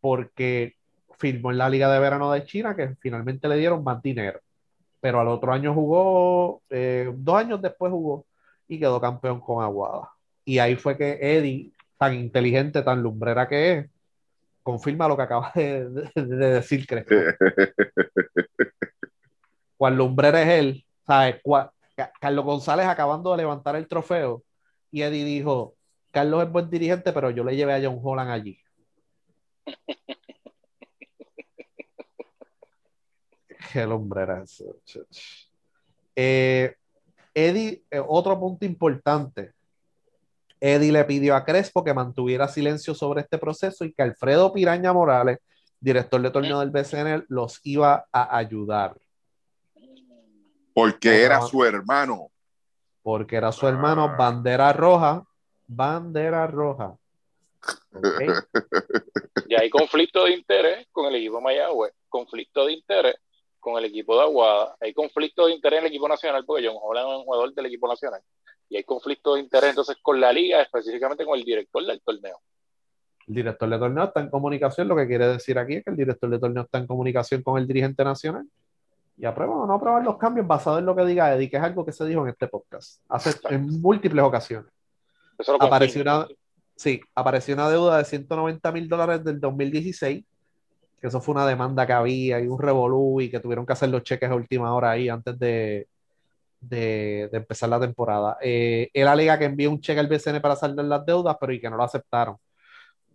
porque firmó en la Liga de Verano de China que finalmente le dieron más dinero pero al otro año jugó, eh, dos años después jugó y quedó campeón con Aguada. Y ahí fue que Eddie, tan inteligente, tan lumbrera que es, confirma lo que acaba de, decir Crespo. Cuál lumbrera es él, ¿sabes? Carlos González acabando de levantar el trofeo y Eddie dijo, Carlos es buen dirigente, pero yo le llevé a John Holland allí. Qué hombre era. Eh, Eddie, eh, otro punto importante. Eddie le pidió a Crespo que mantuviera silencio sobre este proceso y que Alfredo Piraña Morales, director de torneo del BCN, los iba a ayudar. Porque era su hermano. Porque era su hermano, ah. bandera roja, bandera roja. Y hay conflicto de interés con el equipo Mayagüez, conflicto de interés con el equipo de Aguada. Hay conflicto de interés en el equipo nacional porque John Holland es un jugador del equipo nacional. Y hay conflicto de interés entonces con la liga, específicamente con el director del torneo. El director de torneo está en comunicación. Lo que quiere decir aquí es que el director de torneo está en comunicación con el dirigente nacional y aprueba o no aprueba los cambios basado en lo que diga Eddie, que es algo que se dijo en este podcast hace en múltiples ocasiones. apareció una, sí, apareció una deuda de 190 mil dólares del 2016 que eso fue una demanda que había y un revolú y que tuvieron que hacer los cheques a última hora ahí antes de, de, empezar la temporada. Eh, él alega que envió un cheque al BCN para saldar las deudas, pero y que no lo aceptaron.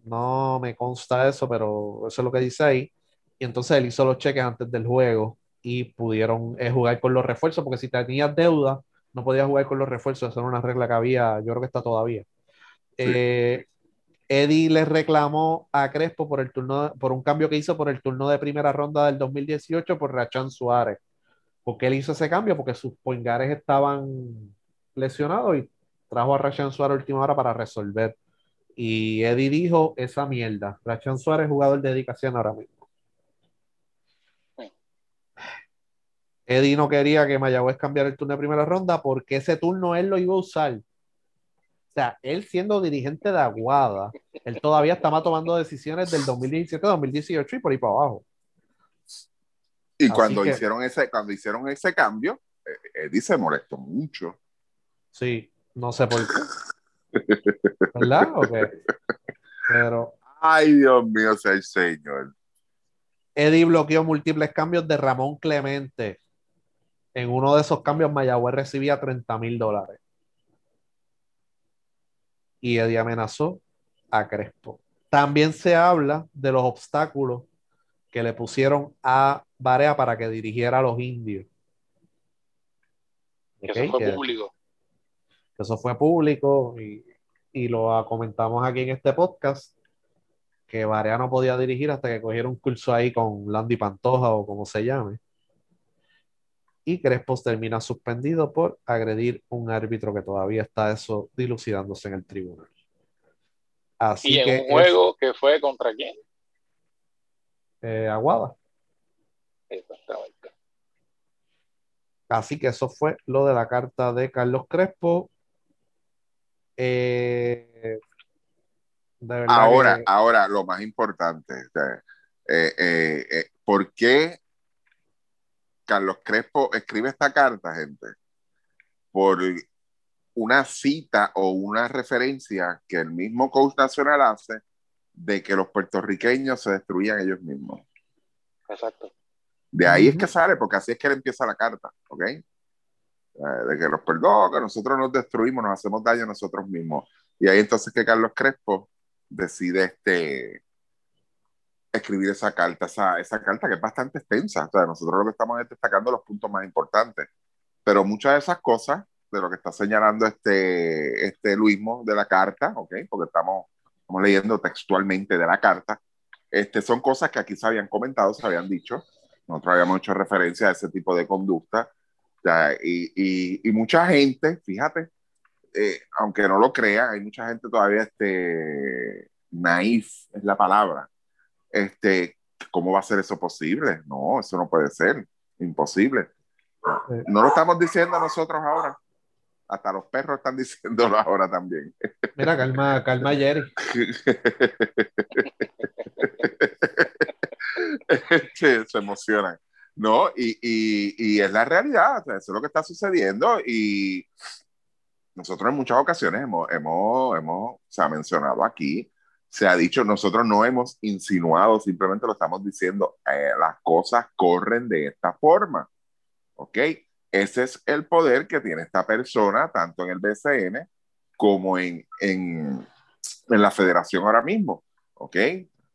No me consta eso, pero eso es lo que dice ahí. Y entonces él hizo los cheques antes del juego y pudieron eh, jugar con los refuerzos, porque si tenías deuda, no podías jugar con los refuerzos. Esa era una regla que había, yo creo que está todavía. Eh, Eddie le reclamó a Crespo por el turno, por un cambio que hizo por el turno de primera ronda del 2018 por Rachan Suárez. ¿Por qué él hizo ese cambio? Porque sus poingares estaban lesionados y trajo a Rachan Suárez a última hora para resolver. Y Eddie dijo esa mierda. Rachan Suárez, jugador de dedicación ahora mismo. Eddie no quería que Mayagüez cambiara el turno de primera ronda porque ese turno él lo iba a usar sea, él siendo dirigente de Aguada, él todavía estaba tomando decisiones del 2017, 2018 y por ahí para abajo. Y cuando hicieron ese, cuando hicieron ese cambio, eh, Eddie se molestó mucho. Sí, no sé por qué. ¿Verdad? Pero. Ay, Dios mío, sea el señor. Eddie bloqueó múltiples cambios de Ramón Clemente. En uno de esos cambios, Mayagüez recibía 30 mil dólares y Eddie amenazó a Crespo. También se habla de los obstáculos que le pusieron a Barea para que dirigiera a los indios. Eso fue público. Eso fue público y, y lo comentamos aquí en este podcast, que Varea no podía dirigir hasta que cogiera un curso ahí con Landy Pantoja o como se llame. Y Crespo termina suspendido por agredir un árbitro que todavía está eso dilucidándose en el tribunal. Así y en que un juego que fue contra quién? eh, Aguada. Exactamente. Así que eso fue lo de la carta de Carlos Crespo. Eh, de Ahora, que- ahora, lo más importante, eh, eh, eh, ¿por qué Carlos Crespo escribe esta carta, gente? Por una cita o una referencia que el mismo coach nacional hace de que los puertorriqueños se destruían ellos mismos. Exacto. De ahí es Ujú. que sale, porque así es que él empieza la carta, ¿ok? Eh, de que los perdón, que nosotros nos destruimos, nos hacemos daño a nosotros mismos. Y ahí entonces que Carlos Crespo decide este, escribir esa carta, esa, esa carta que es bastante extensa. Nosotros lo que estamos es destacando los puntos más importantes. Pero muchas de esas cosas, de lo que está señalando este, este Luismo de la carta, ¿ok? Porque estamos, estamos leyendo textualmente de la carta, este, son cosas que aquí se habían comentado, se habían dicho. Nosotros habíamos hecho referencia a ese tipo de conducta. Y, y mucha gente, fíjate, eh, aunque no lo crean, hay mucha gente todavía este, naif, es la palabra. Este, ¿Cómo va a ser eso posible? No, eso no puede ser. Imposible. No lo estamos diciendo nosotros ahora. Hasta los perros están diciéndolo ahora también. Mira, calma, calma, Jerry. se, se emocionan. No, y, y, y es la realidad, o sea, eso es lo que está sucediendo y nosotros en muchas ocasiones hemos, hemos, hemos, se ha mencionado aquí, se ha dicho, nosotros no hemos insinuado, simplemente lo estamos diciendo, eh, las cosas corren de esta forma, ¿ok? Ese es el poder que tiene esta persona, tanto en el BCN como en, en, en la federación ahora mismo, ¿ok?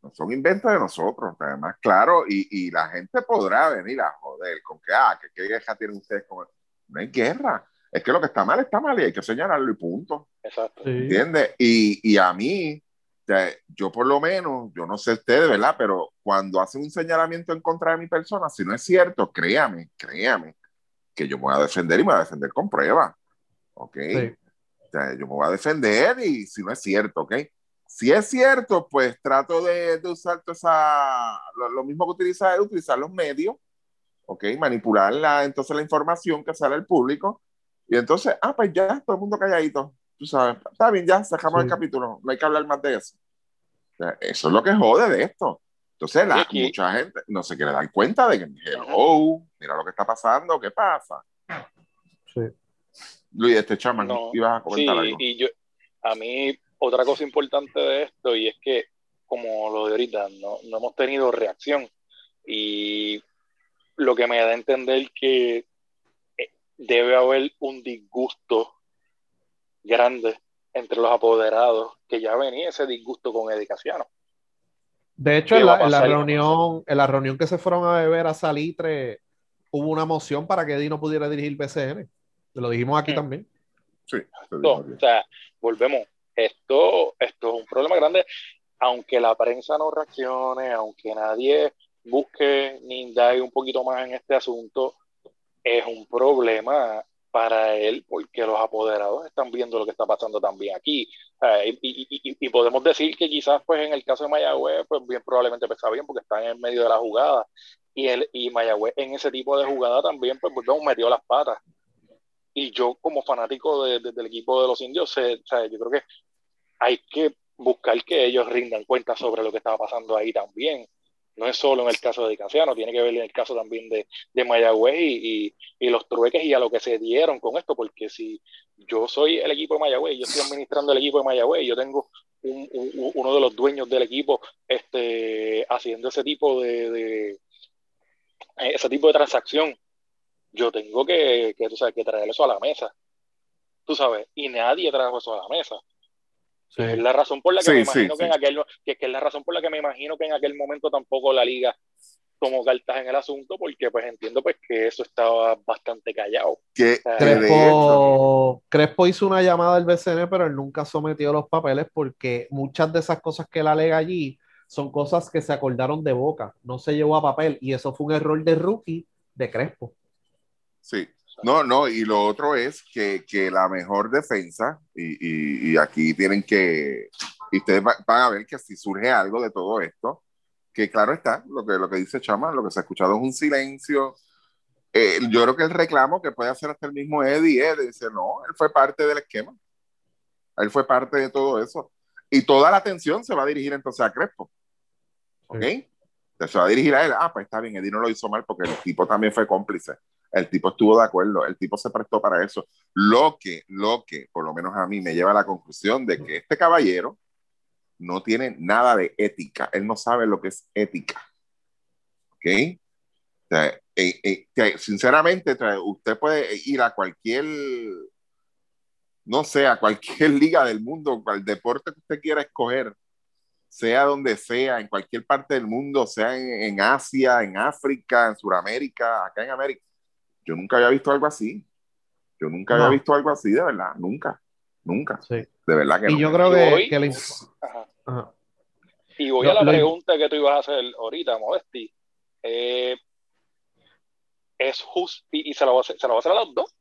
no son inventos de nosotros, además, claro, y, y, la gente podrá venir a joder con que, ah, que qué guerra tienen ustedes con No hay guerra, es que lo que está mal está mal y hay que señalarlo y punto. Exacto. Sí. ¿Entiendes? Y, y, a mí, sea, yo por lo menos, yo no sé ustedes, ¿verdad? Pero cuando hacen un señalamiento en contra de mi persona, si no es cierto, créame, créame, que yo me voy a defender y me voy a defender con pruebas, ¿ok? Sí. O sea, yo me voy a defender y si no es cierto, ¿ok? Si es cierto, pues trato de, de usar toda esa, lo, lo, mismo que utiliza él, utilizar los medios, ¿ok? Manipular la, entonces la información que sale al público. Y entonces, ah, pues ya, todo el mundo calladito. Tú sabes, está bien, ya, sacamos sí. el capítulo, no hay que hablar más de eso. Eso es lo que jode de esto. Entonces, la, mucha gente no se quiere dar cuenta de que, hello, mira lo que está pasando, ¿qué pasa? Sí. Luis, este chaman, No, ibas a comentar sí, algo. y yo, a mí, otra cosa importante de esto, y es que, como lo de ahorita, no, no hemos tenido reacción. Y lo que me da a entender que eh, debe haber un disgusto grande entre los apoderados, que ya venía ese disgusto con Edicaciano. De hecho, en la, en la, reunión, en la reunión que se fueron a beber a Salitre, hubo una moción para que Eddie no pudiera dirigir BCN. Lo dijimos aquí Mm. también. Sí, no, o sea, volvemos. Esto, esto es un problema grande. Aunque la prensa no reaccione, aunque nadie busque ni indague un poquito más en este asunto, es un problema para él porque los apoderados están viendo lo que está pasando también aquí. Y, y, y, podemos decir que quizás pues en el caso de Mayagüez, pues bien probablemente está bien porque están en medio de la jugada. Y, él, y Mayagüez en ese tipo de jugada también pues volvemos metió las patas. Y yo como fanático de, de, del equipo de los indios, sé, o yo creo que hay que buscar que ellos rindan cuenta sobre lo que estaba pasando ahí también. No es solo en el caso de Casiano, tiene que ver en el caso también de, de Mayagüez y, y, y, los trueques y a lo que se dieron con esto, porque si yo soy el equipo de Mayagüez, yo estoy administrando el equipo de Mayagüez, yo tengo un, un, uno de los dueños del equipo este, haciendo ese tipo de, de, ese tipo de transacción, yo tengo que, que, tú sabes, que traer eso a la mesa, tú sabes, y nadie trajo eso a la mesa. Sí. Es la razón por la que sí, me imagino sí, que en aquel que, que, es la razón por la que me imagino que en aquel momento tampoco la liga tomó cartas en el asunto porque pues entiendo pues que eso estaba bastante callado. Que, O sea, Crespo, Crespo hizo una llamada al BCN, pero él nunca sometió los papeles porque muchas de esas cosas que él alega allí son cosas que se acordaron de boca, no se llevó a papel y eso fue un error de rookie de Crespo. Sí. No, no, y lo otro es que, que la mejor defensa, y, y- y aquí tienen que, y ustedes va- van a ver que si surge algo de todo esto, que claro está, lo que, lo que dice Chama, lo que se ha escuchado es un silencio. Eh, yo creo que el reclamo que puede hacer hasta el mismo Eddie es de decir, no, él fue parte del esquema. Él fue parte de todo eso. Y toda la atención se va a dirigir entonces a Crespo. ¿Ok? Se va a dirigir a él. Ah, pues está bien, Eddie no lo hizo mal porque el tipo también fue cómplice. El tipo estuvo de acuerdo, el tipo se prestó para eso. Lo que, lo que, por lo menos a mí, me lleva a la conclusión de que este caballero no tiene nada de ética. Él no sabe lo que es ética. ¿Ok? O sea, eh, eh, sinceramente, usted puede ir a cualquier, no sé, a cualquier liga del mundo, al deporte que usted quiera escoger, sea donde sea, en cualquier parte del mundo, sea en, en Asia, en África, en Sudamérica, acá en América. Yo nunca había visto algo así. Yo nunca No. había visto algo así, de verdad, nunca, nunca. Sí. De verdad que Y no. yo creo que, hoy- que la inf- Ajá. Ajá. Y voy a la lo- pregunta que tú ibas a hacer ahorita, Modesti. Eh, es justo, y, y se la voy a hacer, se la voy a hacer a los dos.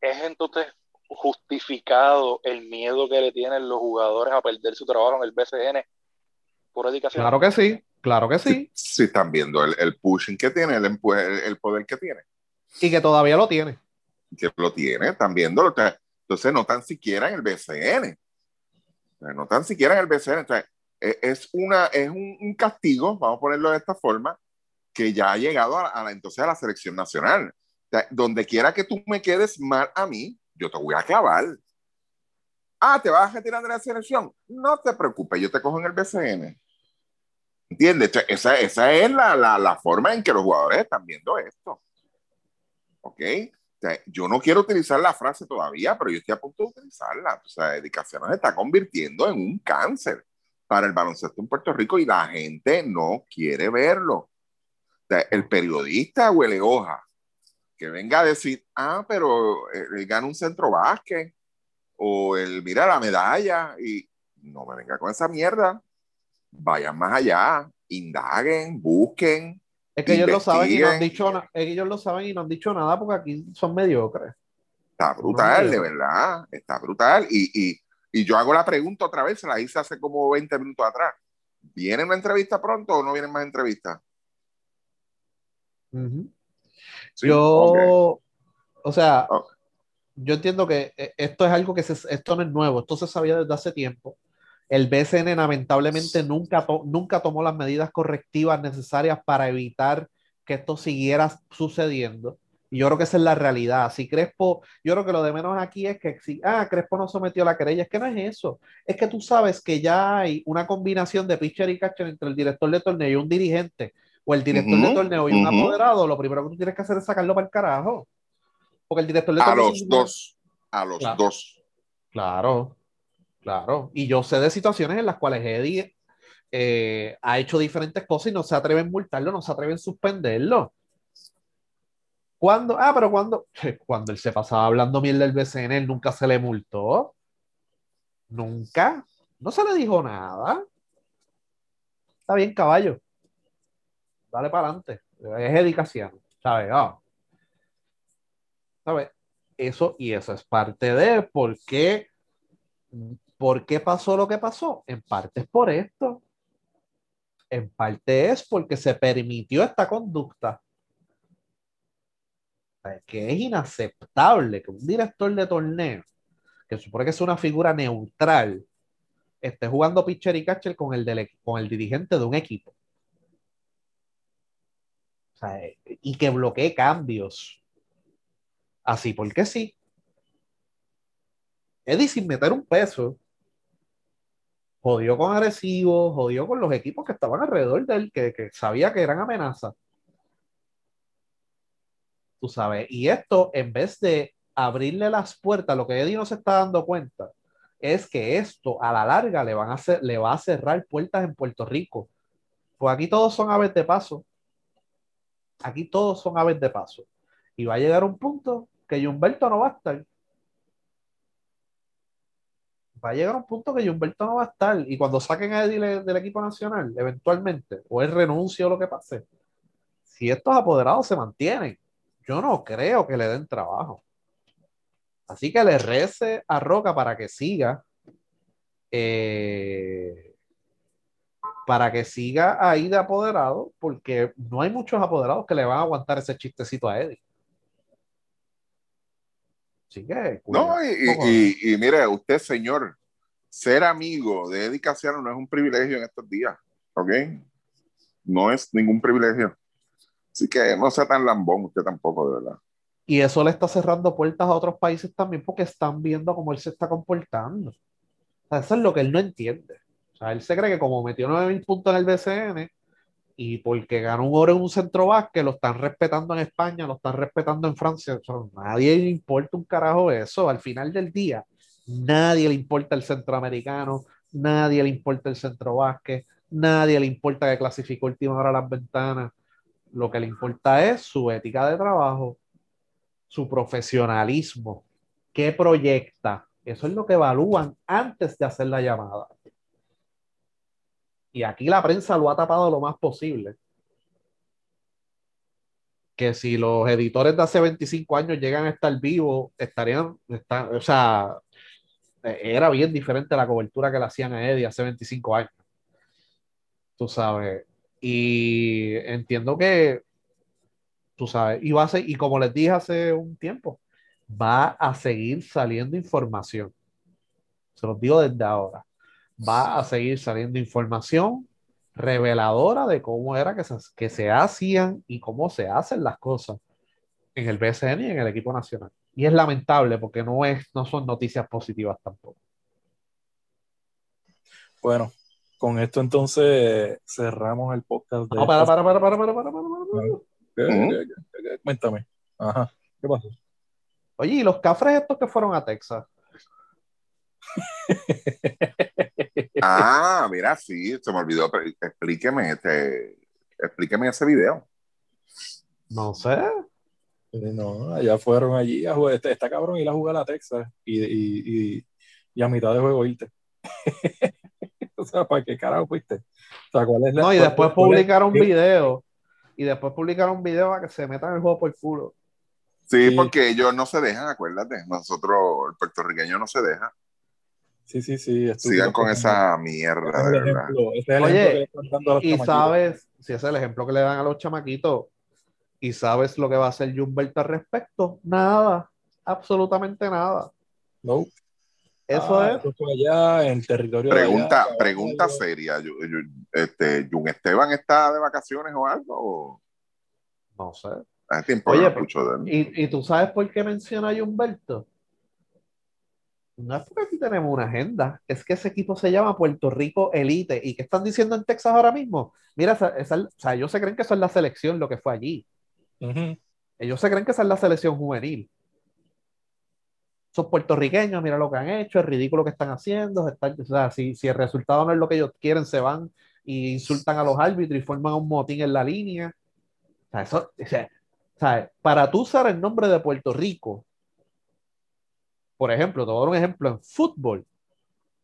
¿Es entonces justificado el miedo que le tienen los jugadores a perder su trabajo en el BCN por dedicación? Claro que sí, claro que sí, Si están viendo el, el pushing que tiene, el, el poder que tiene, y que todavía lo tiene. que lo tiene, están viendo. Entonces no tan siquiera en el BCN. No tan siquiera en el BCN. Sea, es, una, es un, castigo, vamos a ponerlo de esta forma, que ya ha llegado a, entonces a la selección nacional. Donde quiera que tú me quedes mal a mí, yo te voy a clavar. Ah, ¿te vas a retirar de la selección? No te preocupes, yo te cojo en el BCN. ¿Entiendes? Esa, esa es la, la, la forma en que los jugadores están viendo esto. ¿Ok? Yo no quiero utilizar la frase todavía, pero yo estoy a punto de utilizarla. O sea, dedicación se está convirtiendo en un cáncer para el baloncesto en Puerto Rico y la gente no quiere verlo. O sea, el periodista huele hoja que venga a decir, ah, pero eh, él gana un centro básquet o el mira la medalla y no me venga con esa mierda. Vayan más allá, indaguen, busquen, Es que ellos lo saben y no han dicho nada. Ellos lo saben y no han dicho nada porque aquí son mediocres. Está brutal, No, de verdad. Está brutal. Y, y, y yo hago la pregunta otra vez, se la hice hace como 20 minutos atrás. ¿Viene una entrevista pronto o no vienen más entrevistas? Sí, yo, o sea, yo entiendo que eh, esto es algo que se, esto no es nuevo, esto se sabía desde hace tiempo. El BCN lamentablemente nunca, to- nunca tomó las medidas correctivas necesarias para evitar que esto siguiera sucediendo. Y yo creo que esa es la realidad. Si Crespo, yo creo que lo de menos aquí es que si, ah, Crespo no sometió la querella, es que no es eso. Es que tú sabes que ya hay una combinación de pitcher y catcher entre el director de torneo y un dirigente, o el director de Ujú, torneo y un apoderado. Lo primero que tú tienes que hacer es sacarlo para el carajo. Porque el director de A torneo. los dos. A los Claro. dos. Claro, claro. Y yo sé de situaciones en las cuales Eddie eh, ha hecho diferentes cosas y no se atreven a multarlo, no se atreven a suspenderlo. ¿Cuándo? Ah, pero cuando, cuando él se pasaba hablando miel del BCN, él nunca se le multó. Nunca. No se le dijo nada. Está bien, caballo. Dale para adelante. Es dedicación. ¿Sabes? Ah. ¿Sabes? Eso, y eso es parte de por qué, por qué pasó lo que pasó. En parte es por esto. En parte es porque se permitió esta conducta. Que es inaceptable que un director de torneo, que supone que es una figura neutral, esté jugando pitcher y catcher con el, del- con el dirigente de un equipo. O sea, y que bloquee cambios. Así porque sí. Eddie sin meter un peso. Jodió con Arecibo, jodió con los equipos que estaban alrededor de él, que, que sabía que eran amenazas. Tú sabes, y esto en vez de abrirle las puertas, lo que Eddie no se está dando cuenta es que esto a la larga le, van a hacer, le va a cerrar puertas en Puerto Rico. Pues aquí todos son aves de paso. Aquí todos son aves de paso. Y va a llegar un punto que Humberto no va a estar. Va a llegar un punto que Humberto no va a estar. Y cuando saquen a Eddie del equipo nacional, eventualmente, o él renuncie o lo que pase, si estos apoderados se mantienen, yo no creo que le den trabajo. Así que le rece a Roca para que siga. Eh, para que siga ahí de apoderado, porque no hay muchos apoderados que le van a aguantar ese chistecito a Eddie. Así que. No, y, y, mire, usted, señor, ser amigo de Eddie Casiano no es un privilegio en estos días, ¿ok? No es ningún privilegio. Así que no sea tan lambón usted tampoco, de verdad. Y eso le está cerrando puertas a otros países también porque están viendo cómo él se está comportando. eso es lo que él no entiende. O sea, él se cree que como metió 9000 puntos en el BCN y porque ganó un oro en un centro básquet, lo están respetando en España, lo están respetando en Francia. nadie le importa un carajo eso. Al final del día, nadie le importa el centroamericano, nadie le importa el centro básquet, nadie le importa que clasificó última hora las ventanas. Lo que le importa es su ética de trabajo, su profesionalismo, qué proyecta. Eso es lo que evalúan antes de hacer la llamada y aquí la prensa lo ha tapado lo más posible. Que si los editores de hace 25 años llegan a estar vivos, estarían, o sea, era bien diferente la cobertura que le hacían a Eddie hace 25 años. Tú sabes. Y entiendo que, tú sabes, y, va a y como les dije hace un tiempo, va a seguir saliendo información. Se los digo desde ahora va a seguir saliendo información reveladora de cómo era que se, que se hacían y cómo se hacen las cosas en el BCN y en el equipo nacional. Y es lamentable porque no, es, no son noticias positivas tampoco. Bueno, con esto entonces cerramos el podcast. De para, para, para, para, para, para, para, Cuéntame. Ajá. ¿Qué pasó? Oye, ¿y los cafres estos que fueron a Texas? ah, mira, sí, se me olvidó. Explíqueme, este, explíqueme ese video. No sé. No, allá fueron allí a jugar. Este, está cabrón ir a jugar a Texas y, y, y, a mitad de juego irte. o sea, ¿para qué carajo fuiste? no, y después publicaron un video. Y después publicaron un video a que se metan el juego por el culo. Sí, porque ellos no se dejan, acuérdate. Nosotros, el puertorriqueño no se deja. Sí, sí, sí. Sigan con esa mierda. Oye, y sabes, si es el ejemplo que le dan a los chamaquitos, y sabes lo que va a hacer Humberto al respecto, nada, absolutamente nada. No. Eso ah, es. allá en territorio. Pregunta, pregunta seria. Este, ¿Jun Esteban está de vacaciones o algo? No sé. Oye, ¿y, ¿y, tú sabes por qué menciona a Humberto? No es porque aquí tenemos una agenda, es que ese equipo se llama Puerto Rico Elite. ¿Y qué están diciendo en Texas ahora mismo? Mira, o sea, ellos se creen que eso es la selección, lo que fue allí. Ellos se creen que esa es la selección juvenil. Son puertorriqueños, mira lo que han hecho, es ridículo que están haciendo. o sea, si, si el resultado no es lo que ellos quieren, se van y insultan a los árbitros y forman un motín en la línea. O sea, eso, o sea, para tú usar el nombre de Puerto Rico por ejemplo, te voy a dar un ejemplo en fútbol.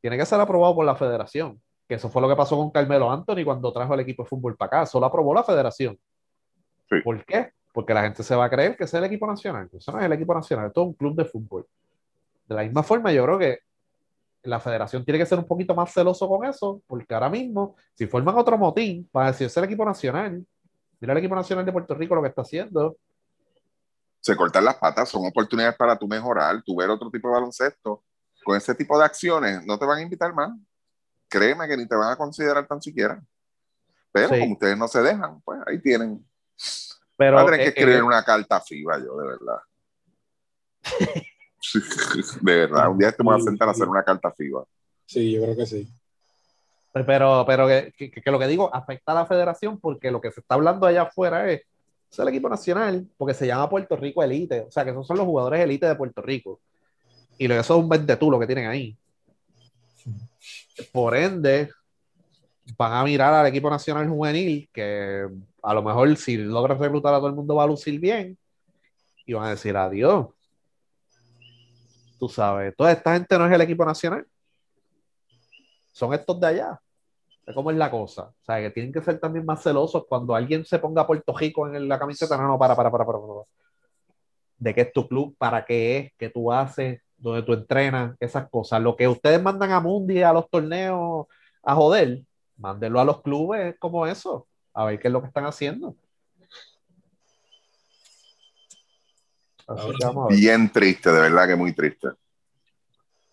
Tiene que ser aprobado por la federación. Que eso fue lo que pasó con Carmelo Anthony cuando trajo el equipo de fútbol para acá. Solo aprobó la federación. ¿Por qué? Porque la gente se va a creer que es el equipo nacional. Eso no es el equipo nacional, es todo un club de fútbol. De la misma forma, yo creo que la federación tiene que ser un poquito más celoso con eso, porque ahora mismo, si forman otro motín para decir es el equipo nacional, mira el equipo nacional de Puerto Rico lo que está haciendo, se cortan las patas, son oportunidades para tú mejorar, tú ver otro tipo de baloncesto. Con ese tipo de acciones no te van a invitar más. Créeme que ni te van a considerar tan siquiera. Pero como ustedes no se dejan, pues ahí tienen. Pero, a tener que eh, escribir eh, una carta FIBA, yo, de verdad. de verdad, un día te voy a sentar a hacer una carta FIBA. Sí, yo creo que sí. Pero, pero que, que, lo que digo afecta a la federación porque lo que se está hablando allá afuera es es el equipo nacional porque se llama Puerto Rico Elite. O sea, que esos son los jugadores elite de Puerto Rico. Y eso es un tú lo que tienen ahí. Por ende, van a mirar al equipo nacional juvenil, que a lo mejor si logras reclutar a todo el mundo va a lucir bien, y van a decir adiós. Tú sabes, toda esta gente no es el equipo nacional. Son estos de allá. Es como es la cosa. O sea, que tienen que ser también más celosos cuando alguien se ponga Puerto Rico en la camiseta. No, no, para, para, para, para. para. De qué es tu club, para qué es, qué tú haces, dónde tú entrenas, esas cosas. Lo que ustedes mandan a Mundi, a los torneos, a joder, mándenlo a los clubes como eso, a ver qué es lo que están haciendo. Así Ahora que vamos a ver. Bien triste, de verdad que muy triste.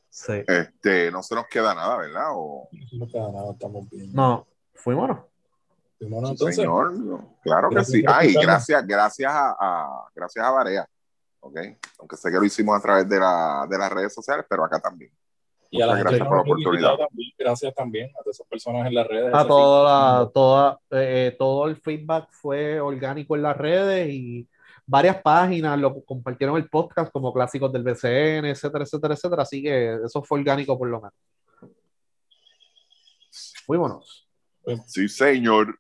Sí. Este, no se nos queda nada, ¿verdad? O, No queda nada, estamos bien. No, fuimos. Sí, entonces, señor, claro que Gracias sí. por Ay, escucharnos. gracias, gracias a, a- gracias a Varea. ¿ok? Aunque sé que lo hicimos a través de, la, de las redes sociales, pero acá también. y a la Muchas gente gracias que por la nos oportunidad. también, gracias también a todas esas personas en las redes. A toda, feedback. toda, eh, todo el feedback fue orgánico en las redes y varias páginas lo compartieron el podcast como clásicos del BCN, etcétera, etcétera, etcétera. Así que eso fue orgánico por lo menos. Fuímonos. Sí, señor.